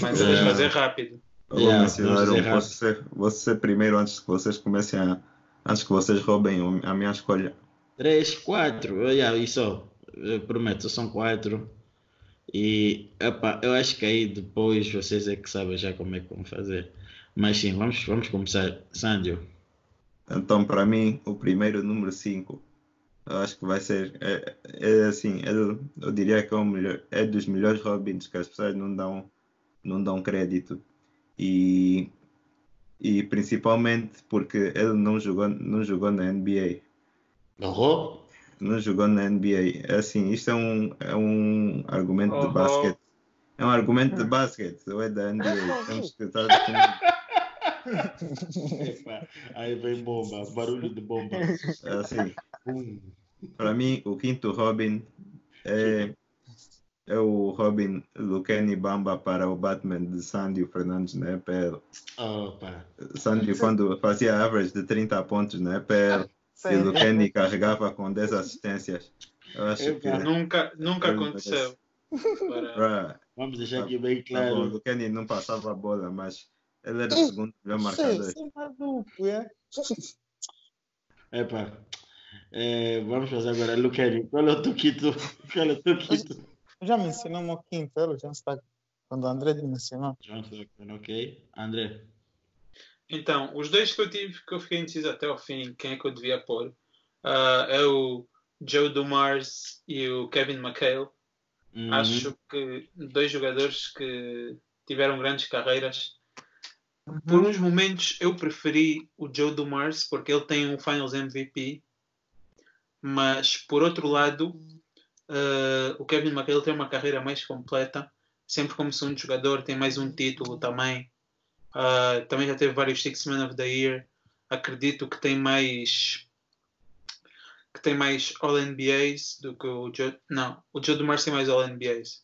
mas É. vamos fazer rápido. Eu Yeah, vou mencionar um. Vou ser, vou ser primeiro antes que vocês comecem a. Antes que vocês roubem a minha escolha. Três, quatro, yeah, isso, eu prometo, são quatro. E epá, eu acho que aí depois vocês é que sabem já como é que vão fazer. Mas sim, vamos, vamos começar. Sandio. Então, para mim, o primeiro, número 5, eu acho que vai ser. É, é assim, é do- eu diria que é, o melhor, é dos melhores Robins que as pessoas não dão, não dão crédito. E, e principalmente porque ele não jogou, não jogou na NBA. Errou? não jogou na NBA. É assim, isto é um, é um argumento de Oh, basquete. É um argumento de basquete, ou é da NBA. Temos que estar <laughs> Aí vem bomba, barulho de bomba. é assim. Para mim, o quinto Robin é, é o Robin do Kenny Bamba para o Batman de Sandy Fernandes na EPL. Opa. Sandy, quando fazia average de 30 pontos na EPL, e o Kenny carregava com 10 assistências. Eu acho que. Epa. Nunca, nunca Eu- aconteceu. Para- Vamos deixar aqui bem tá bom, claro. o Kenny não passava a bola, mas ele era o segundo melhor Sim, marcador. sim, maluco, é. <laughs> Epa. É, vamos fazer agora, Luqueni. Qual é o teu quinto? Qual é o teu quinto? Já mencionou o meu quinto, ele já está. Quando o André mencionou. John Stockton, ok. André. Então, os dois que eu tive, que eu fiquei indeciso até ao fim, quem é que eu devia pôr, ah, é o Joe Dumars e o Kevin McHale. Uhum. Acho que dois jogadores que tiveram grandes carreiras. Por uns momentos eu preferi o Joe Dumars porque ele tem um Finals MVP, mas por outro lado eh, o Kevin McHale tem uma carreira mais completa, sempre como segundo jogador, tem mais um título também. Ah, também já teve vários Six Man of the Year. Acredito que tem mais que tem mais All NBAs do que o Joe. Não, o Joe Dumars tem mais All NBAs.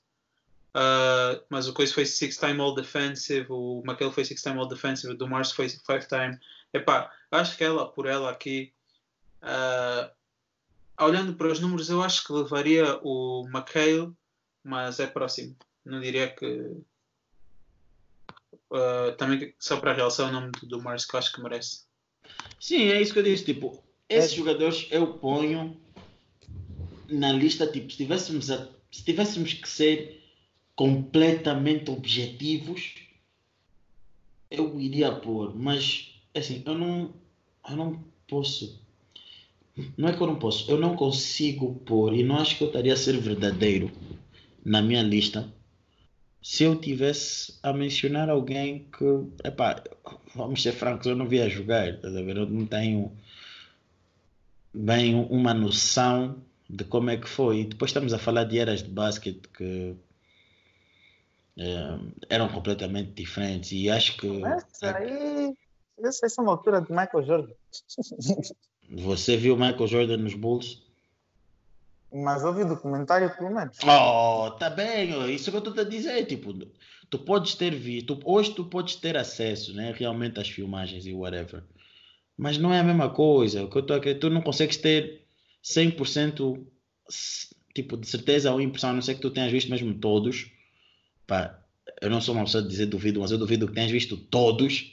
Uh, mas o Coisa foi Six Time All Defensive, o McHale foi Six Time All Defensive, o Dumars foi Five Time. Epá, acho que ela por ela aqui, uh, olhando para os números, eu acho que levaria o McHale, mas é próximo. Não diria que. Uh, também só para realçar o nome do Dumars, que eu acho que merece. Sim, é isso que eu disse. Tipo, esses É. jogadores eu ponho na lista. Tipo, se tivéssemos, a- se tivéssemos que ser completamente objetivos, eu iria pôr. Mas, assim, eu não, eu não posso. Não é que eu não posso, eu não consigo pôr. E não acho que eu estaria a ser verdadeiro na minha lista se eu tivesse a mencionar alguém que, epá, vamos ser francos, eu não via jogar, estás a ver? Eu não tenho bem uma noção de como é que foi. E depois estamos a falar de eras de basquete que eh, eram completamente diferentes e acho que Mas aí. Essa essa é uma altura de Michael Jordan. <laughs> você viu Michael Jordan nos Bulls? Mas ouvi o documentário pelo menos. Oh, tá bem, isso que eu estou a dizer, tipo, tu podes ter visto, hoje tu podes ter acesso, né, realmente às filmagens e whatever, mas não é a mesma coisa, o que eu estou a querer, tu não consegues ter 100% s- tipo, de certeza ou impressão, a não ser que tu tenhas visto mesmo todos, pá, eu não sou uma pessoa de dizer duvido, mas eu duvido que tenhas visto todos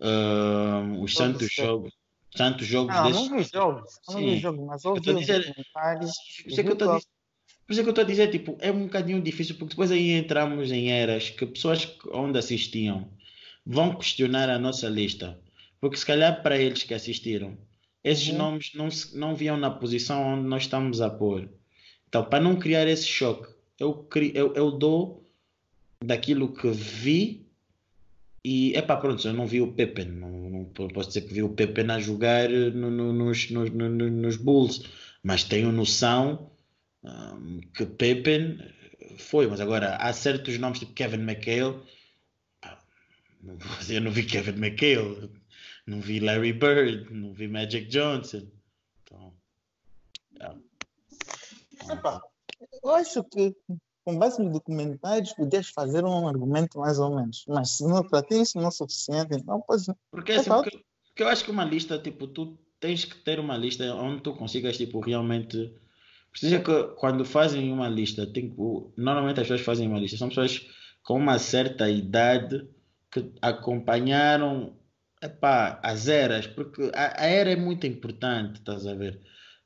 ahn, os Todos santos os jogos, santos jogos Não, desses não vi jogos. Não Sim. vi jogos, mas ouvi tô o dizendo- documentário. por isso é que eu estou a dizer, por isso é que eu estou a dizer, tipo, é um bocadinho difícil, porque depois aí entramos em eras que pessoas onde assistiam vão questionar a nossa lista. Porque se calhar para eles que assistiram, esses Uhum. nomes não, se- não viam na posição onde nós estamos a pôr. Então, para não criar esse choque, eu, eu, eu dou daquilo que vi e, epá, pronto, eu não vi o Pepe, não, não posso dizer que vi o Pepe a jogar no- no- nos, nos, no- no- nos Bulls, mas tenho noção hum, que Pepe foi, mas agora há certos nomes tipo Kevin McHale, pá, não eu não vi Kevin McHale, não vi Larry Bird, não vi Magic Johnson, então, Epá, eu acho que com base nos documentários podias fazer um argumento mais ou menos. Mas se não para ti isso não é suficiente, então pois Porque, assim, Exato. porque, porque eu acho que uma lista, tipo, tu tens que ter uma lista onde tu consigas, tipo, realmente. Precisa que quando fazem uma lista, tem, o- normalmente as pessoas fazem uma lista, são pessoas com uma certa idade que acompanharam epá, as eras, porque a, a era é muito importante, estás a ver?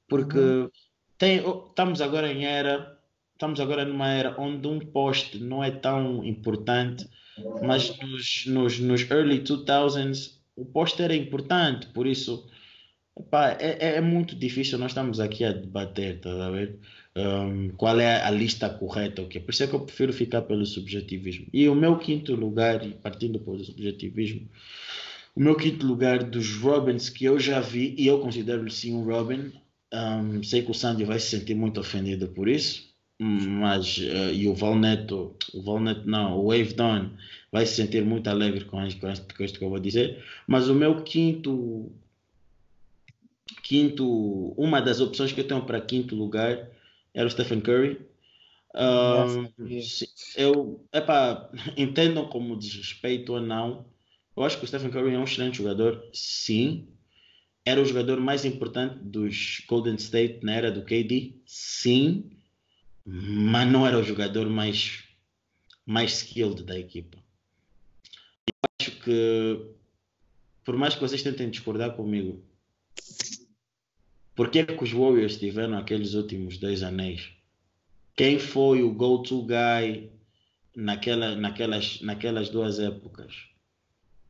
Porque tem, oh, estamos agora em era, estamos agora numa era onde um post não é tão importante, mas nos, nos, nos early 2000s o post era importante, por isso é, é- é muito difícil, nós estamos aqui a debater, estás a ver? Um, qual é a lista correta, o quê? Por isso é que eu prefiro ficar pelo subjetivismo. E o meu quinto lugar, e partindo pelo subjetivismo, o meu quinto lugar dos Robins que eu já vi, e eu considero sim um Robin, Um, sei que o Sandy vai se sentir muito ofendido por isso, mas uh, e o Valneto, o Valneto não, o Wave Dawn vai se sentir muito alegre com, com, isto que eu vou dizer. Mas o meu quinto, quinto, uma das opções que eu tenho para quinto lugar era o Stephen Curry. Um, eu, epa, <laughs> entendam como desrespeito ou não. Eu acho que o Stephen Curry é um excelente jogador, sim. Era o jogador mais importante dos Golden State na era do KD, sim. Mas não era o jogador mais, mais skilled da equipa. Eu acho que, por mais que vocês tentem discordar comigo, por que, é que os Warriors tiveram aqueles últimos dois anéis? Quem foi o go-to guy naquela, naquelas, naquelas duas épocas?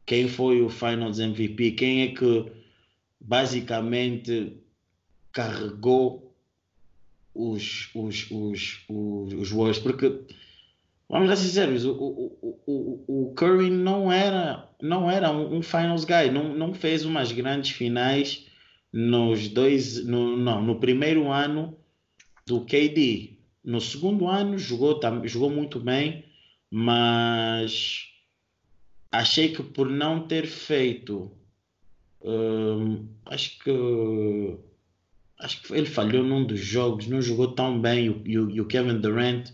Quem foi o Finals MVP? Quem é que basicamente carregou os, os, os, os, Warriors? Porque, vamos ser sinceros, o, o, o, o Curry não era, não era um, um Finals guy, não, não fez umas grandes finais nos dois, no, não, no primeiro ano do KD. No segundo ano jogou, jogou muito bem, mas achei que por não ter feito, hum, acho que acho que ele falhou num dos jogos, não jogou tão bem. E o, Kevin Durant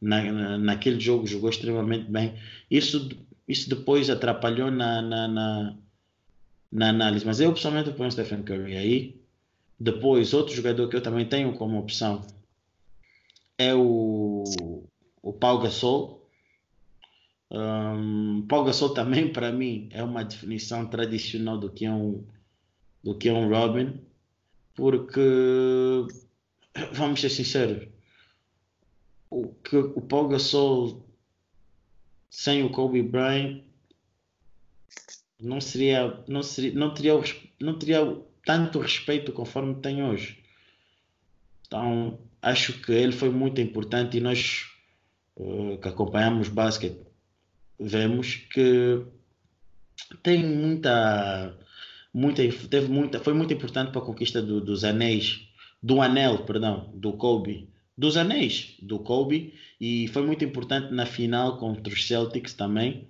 na, na, naquele jogo jogou extremamente bem. Isso, isso depois atrapalhou na, na, na, na análise. Mas eu pessoalmente ponho Stephen Curry aí. Depois, outro jogador que eu também tenho como opção é o, o Pau Gasol. Um, Gasol também para mim é uma definição tradicional do que é um do que é um Robin, porque vamos ser sinceros, o que o Paul Gasol sem o Kobe Bryant não seria não seria não teria não teria tanto respeito conforme tem hoje. Então acho que ele foi muito importante e nós uh, que acompanhamos basquete vemos que tem muita teve muita foi muito importante para a conquista do, dos anéis do anel perdão do Kobe dos anéis do Kobe e foi muito importante na final contra os Celtics também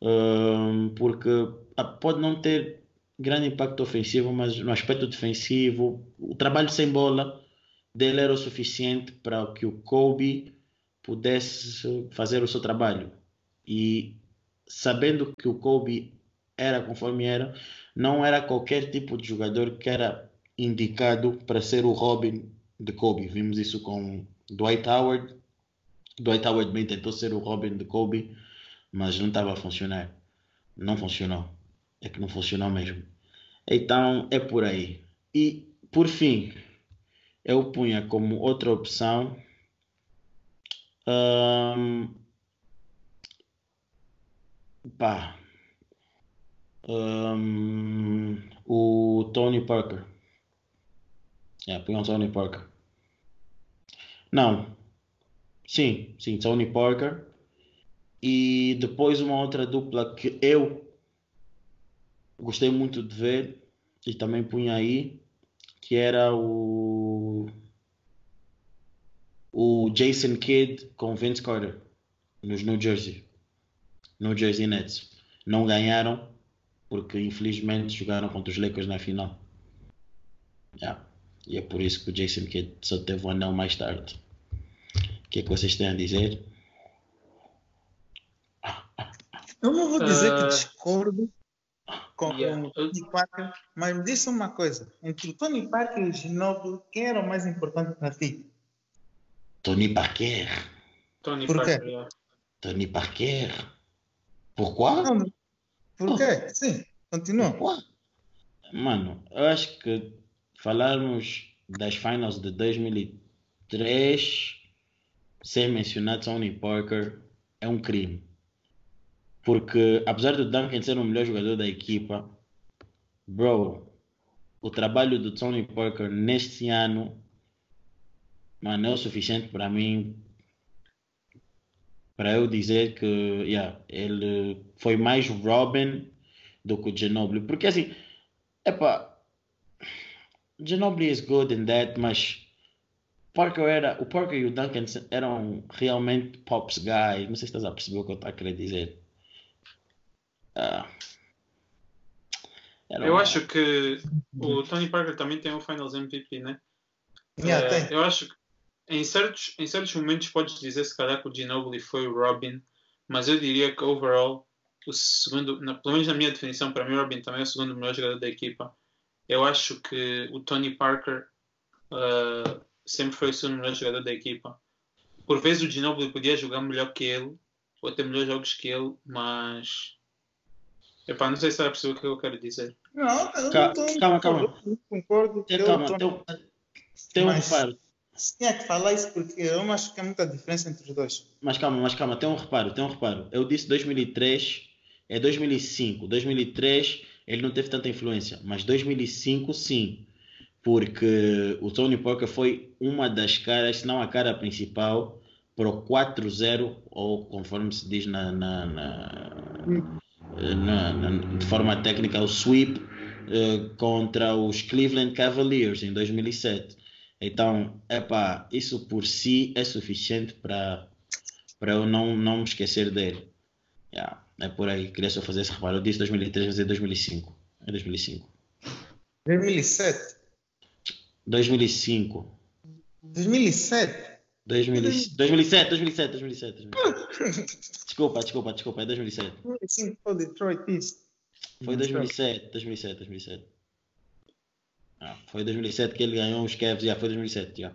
um, porque ah, pode não ter grande impacto ofensivo mas no aspecto defensivo o trabalho sem bola dele era o suficiente para que o Kobe pudesse fazer o seu trabalho. E sabendo que o Kobe era conforme era, não era qualquer tipo de jogador que era indicado para ser o Robin de Kobe. Vimos isso com Dwight Howard. Dwight Howard bem tentou ser o Robin de Kobe, mas não estava a funcionar. Não funcionou. É que não funcionou mesmo. Então é por aí. E por fim, eu punha como outra opção um, pá, um, o Tony Parker. É, punha o Tony Parker. Não. Sim, sim, Tony Parker. E depois uma outra dupla que eu gostei muito de ver e também punha aí que era o o Jason Kidd com Vince Carter nos New Jersey, New Jersey Nets. Não ganharam porque infelizmente jogaram contra os Lakers na final. Yeah. E é por isso que o Jason Kidd só teve o um anel mais tarde. O que é que vocês têm a dizer? Eu não vou dizer uh... que discordo, com yeah. o Tony Parker, mas me disse uma coisa: entre o Tony Parker e o Ginobili, quem era o mais importante para ti? Tony Parker. Tony Por Parker. quê? Tony Parker. Pourquoi? Não, por quê? Sim, continua. Mano, eu acho que falarmos das finals de 2003 sem mencionar Tony Parker é um crime. Porque apesar do Duncan ser o melhor jogador da equipa, bro, o trabalho do Tony Parker neste ano, mano, é o suficiente para mim para eu dizer que yeah, ele foi mais Robin do que o Ginobili. Porque assim, epá, Ginobili is good in that, mas Parker era, o Parker e o Duncan eram realmente pops guys. Não sei se estás a perceber o que eu estou a querer dizer. Uh, eu acho que o Tony Parker também tem um Finals MVP, né? Yeah, uh, eu acho que em certos, em certos momentos podes dizer se calhar que o Ginobili foi o Robin, mas eu diria que overall o segundo, na, pelo menos na minha definição, para mim o Robin também é o segundo melhor jogador da equipa. Eu acho que o Tony Parker uh, sempre foi o segundo melhor jogador da equipa. Por vezes o Ginobili podia jogar melhor que ele, ou ter melhores jogos que ele, mas Epá, não sei se vai perceber o que eu quero dizer. Não, eu calma, não tô, calma, calma. Concordo. Tem, calma, tô... tem, tem um Mas- reparo. Tinha que falar isso porque eu não acho que há muita diferença entre os dois. Mas calma, mas calma, tem um reparo, tem um reparo. Eu disse 2003, é 2005. 2003 ele não teve tanta influência, mas 2005 sim. Porque o Tony Parker foi uma das caras, se não a cara principal, para o 4-0, ou conforme se diz na, na- na- na- de forma técnica, o sweep eh, contra os Cleveland Cavaliers em 2007. Então, epá, isso por si é suficiente para eu não, não me esquecer dele. Yeah, é por aí, queria só fazer esse reparo. Eu disse 2003, mas é 2005. É 2005. 2007. 2005. 2007. 2000, 2007, 2007, 2007, 2007. Desculpa, desculpa, desculpa, é 2007. 2005 foi Detroit East. Foi 2007, 2007, 2007. Ah, foi 2007 que ele ganhou os Cavs, já foi 2007, já.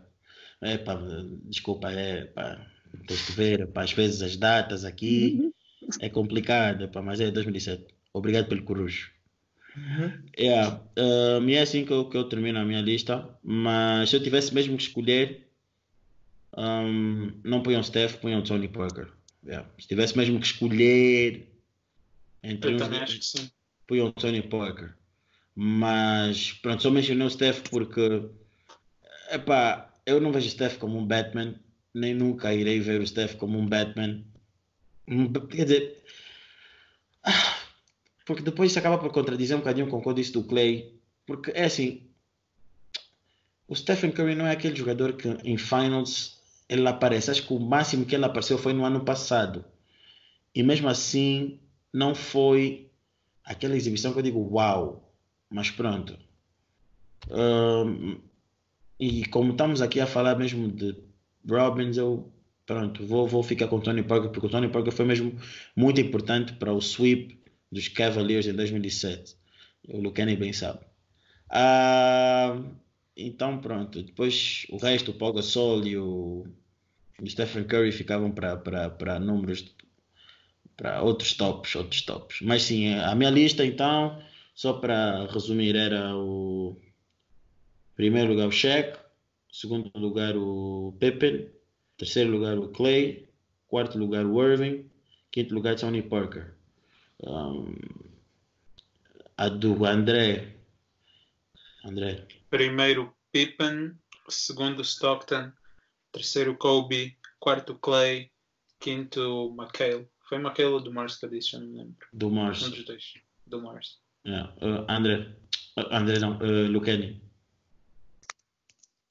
É, pá, desculpa, é, pá, tens que ver, pá, às vezes as datas aqui é complicado, pá, mas é 2007. Obrigado pelo corujo. Uhum. Yeah, um, e é assim que eu, que eu termino a minha lista, mas se eu tivesse mesmo que escolher, um, não ponham Steph, ponham Tony Parker. Yeah. Se tivesse mesmo que escolher entre Eu uns também dois, acho que sim. ponham Tony Parker. Mas pronto, só mencionei o Steph porque epá, eu não vejo o Steph como um Batman, nem nunca irei ver o Steph como um Batman. Um ba- Quer dizer, ah, porque depois isso acaba por contradizer um bocadinho com o que eu disse do Clay. Porque é assim, o Stephen Curry não é aquele jogador que em finals ele aparece. Acho que o máximo que ele apareceu foi no ano passado. E mesmo assim, não foi aquela exibição que eu digo uau. Mas pronto. Ahn, e como estamos aqui a falar mesmo de Robbins, eu pronto, vou, vou ficar com o Tony Parker, porque o Tony Parker foi mesmo muito importante para o sweep dos Cavaliers em 2007. O Lucani bem sabe. Ah, então pronto, depois o resto, o Paul Gasol e o, o Stephen Curry ficavam para números para outros tops, outros tops. Mas sim, a minha lista então, só para resumir, era o primeiro lugar o Shaq, segundo lugar o Pippen, terceiro lugar o Clay, quarto lugar o Irving, quinto lugar Tony Parker. Um, a do André, André, Primeiro Pippen, segundo Stockton, terceiro Kobe, quarto Clay, quinto McHale. Foi McHale ou do Mars que eu disse, já não me lembro. do Um Mars. dos dois. Do Mars. Uh, André, uh, André não, uh, Lucani.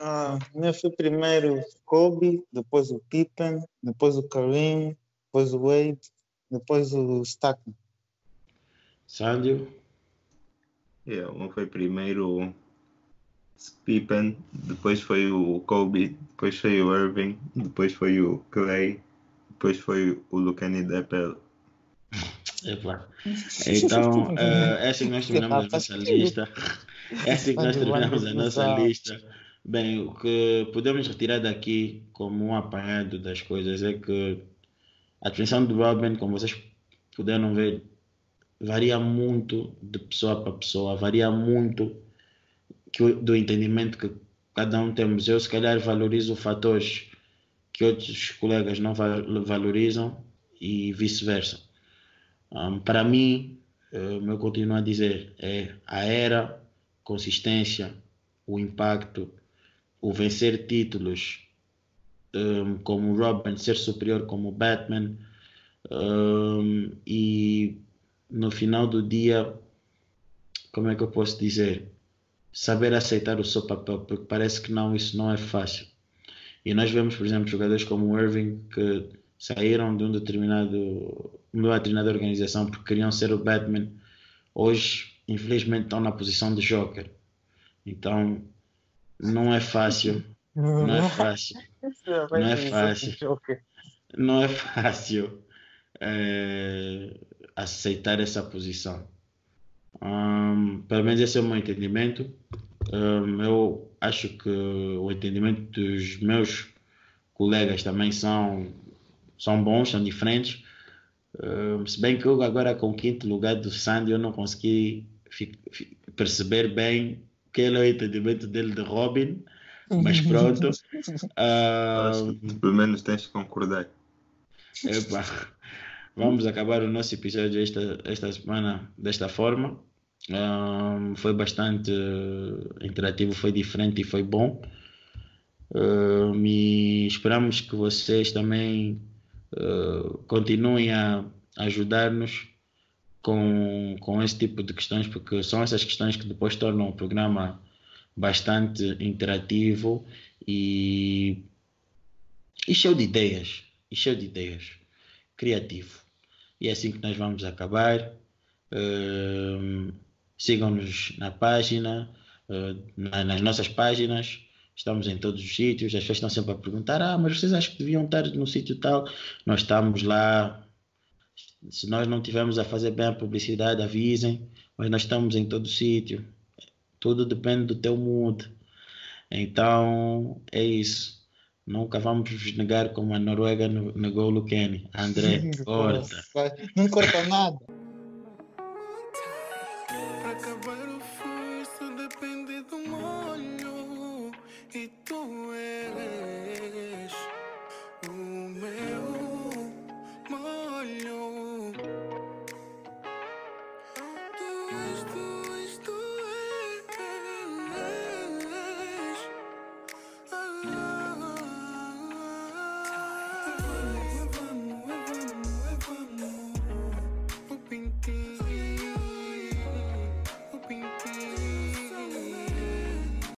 Ah, meu foi primeiro Kobe, depois o Pippen, depois o Kareem, depois o Wade, depois o Stockton. Sandio, Yeah, um foi primeiro o Pippen, depois foi o Kobe, depois foi o Irving, depois foi o Clay, depois foi o Lucani Deppel. Epá. <laughs> Então, uh, <laughs> é assim que nós terminamos a nossa lista. <laughs> É assim que nós terminamos a nossa lista. Bem, o que podemos retirar daqui como um apanhado das coisas é que a atenção do Robin, como vocês puderam ver, varia muito de pessoa para pessoa, varia muito que do entendimento que cada um temos. Eu, se calhar, valorizo fatores que outros colegas não va- valorizam e vice-versa. Um, para mim, eh, o meu continuo a dizer é a era, consistência, o impacto, o vencer títulos, um, como Robin, ser superior como Batman, um, e no final do dia, como é que eu posso dizer? saber aceitar o seu papel, porque parece que não, isso não é fácil. E nós vemos, por exemplo, jogadores como o Irving que saíram de um determinado, de uma determinada organização porque queriam ser o Batman. Hoje, infelizmente, estão na posição de Joker. Então, não é fácil. Não é fácil. Não é fácil. Não é fácil é, aceitar essa posição. Um, pelo menos esse é o meu entendimento. Um, eu acho que o entendimento dos meus colegas também são, são bons, são diferentes. Um, se bem que eu agora com o quinto lugar do Sandy eu não consegui perceber bem qual é o entendimento dele de Robin, mas pronto. <laughs> pelo menos tens de concordar. Epa, vamos acabar o nosso episódio esta, esta semana desta forma. Um, foi bastante uh, interativo, foi diferente e foi bom. Uh, e esperamos que vocês também uh, continuem a ajudar-nos com, com esse tipo de questões, porque são essas questões que depois tornam o programa bastante interativo e, e cheio de ideias, e cheio de ideias, criativo. E é assim que nós vamos acabar. Uh, Sigam-nos na página, uh, na, nas nossas páginas. Estamos em todos os sítios. As pessoas estão sempre a perguntar: Ah, mas vocês acham que deviam estar no sítio tal? Nós estamos lá. Se nós não tivermos a fazer bem a publicidade, avisem. Mas nós estamos em todo sítio. Tudo depende do teu mood. Então, é isso. Nunca vamos negar como a Noruega negou o Lukeni. André, corta. <laughs> Não corta nada.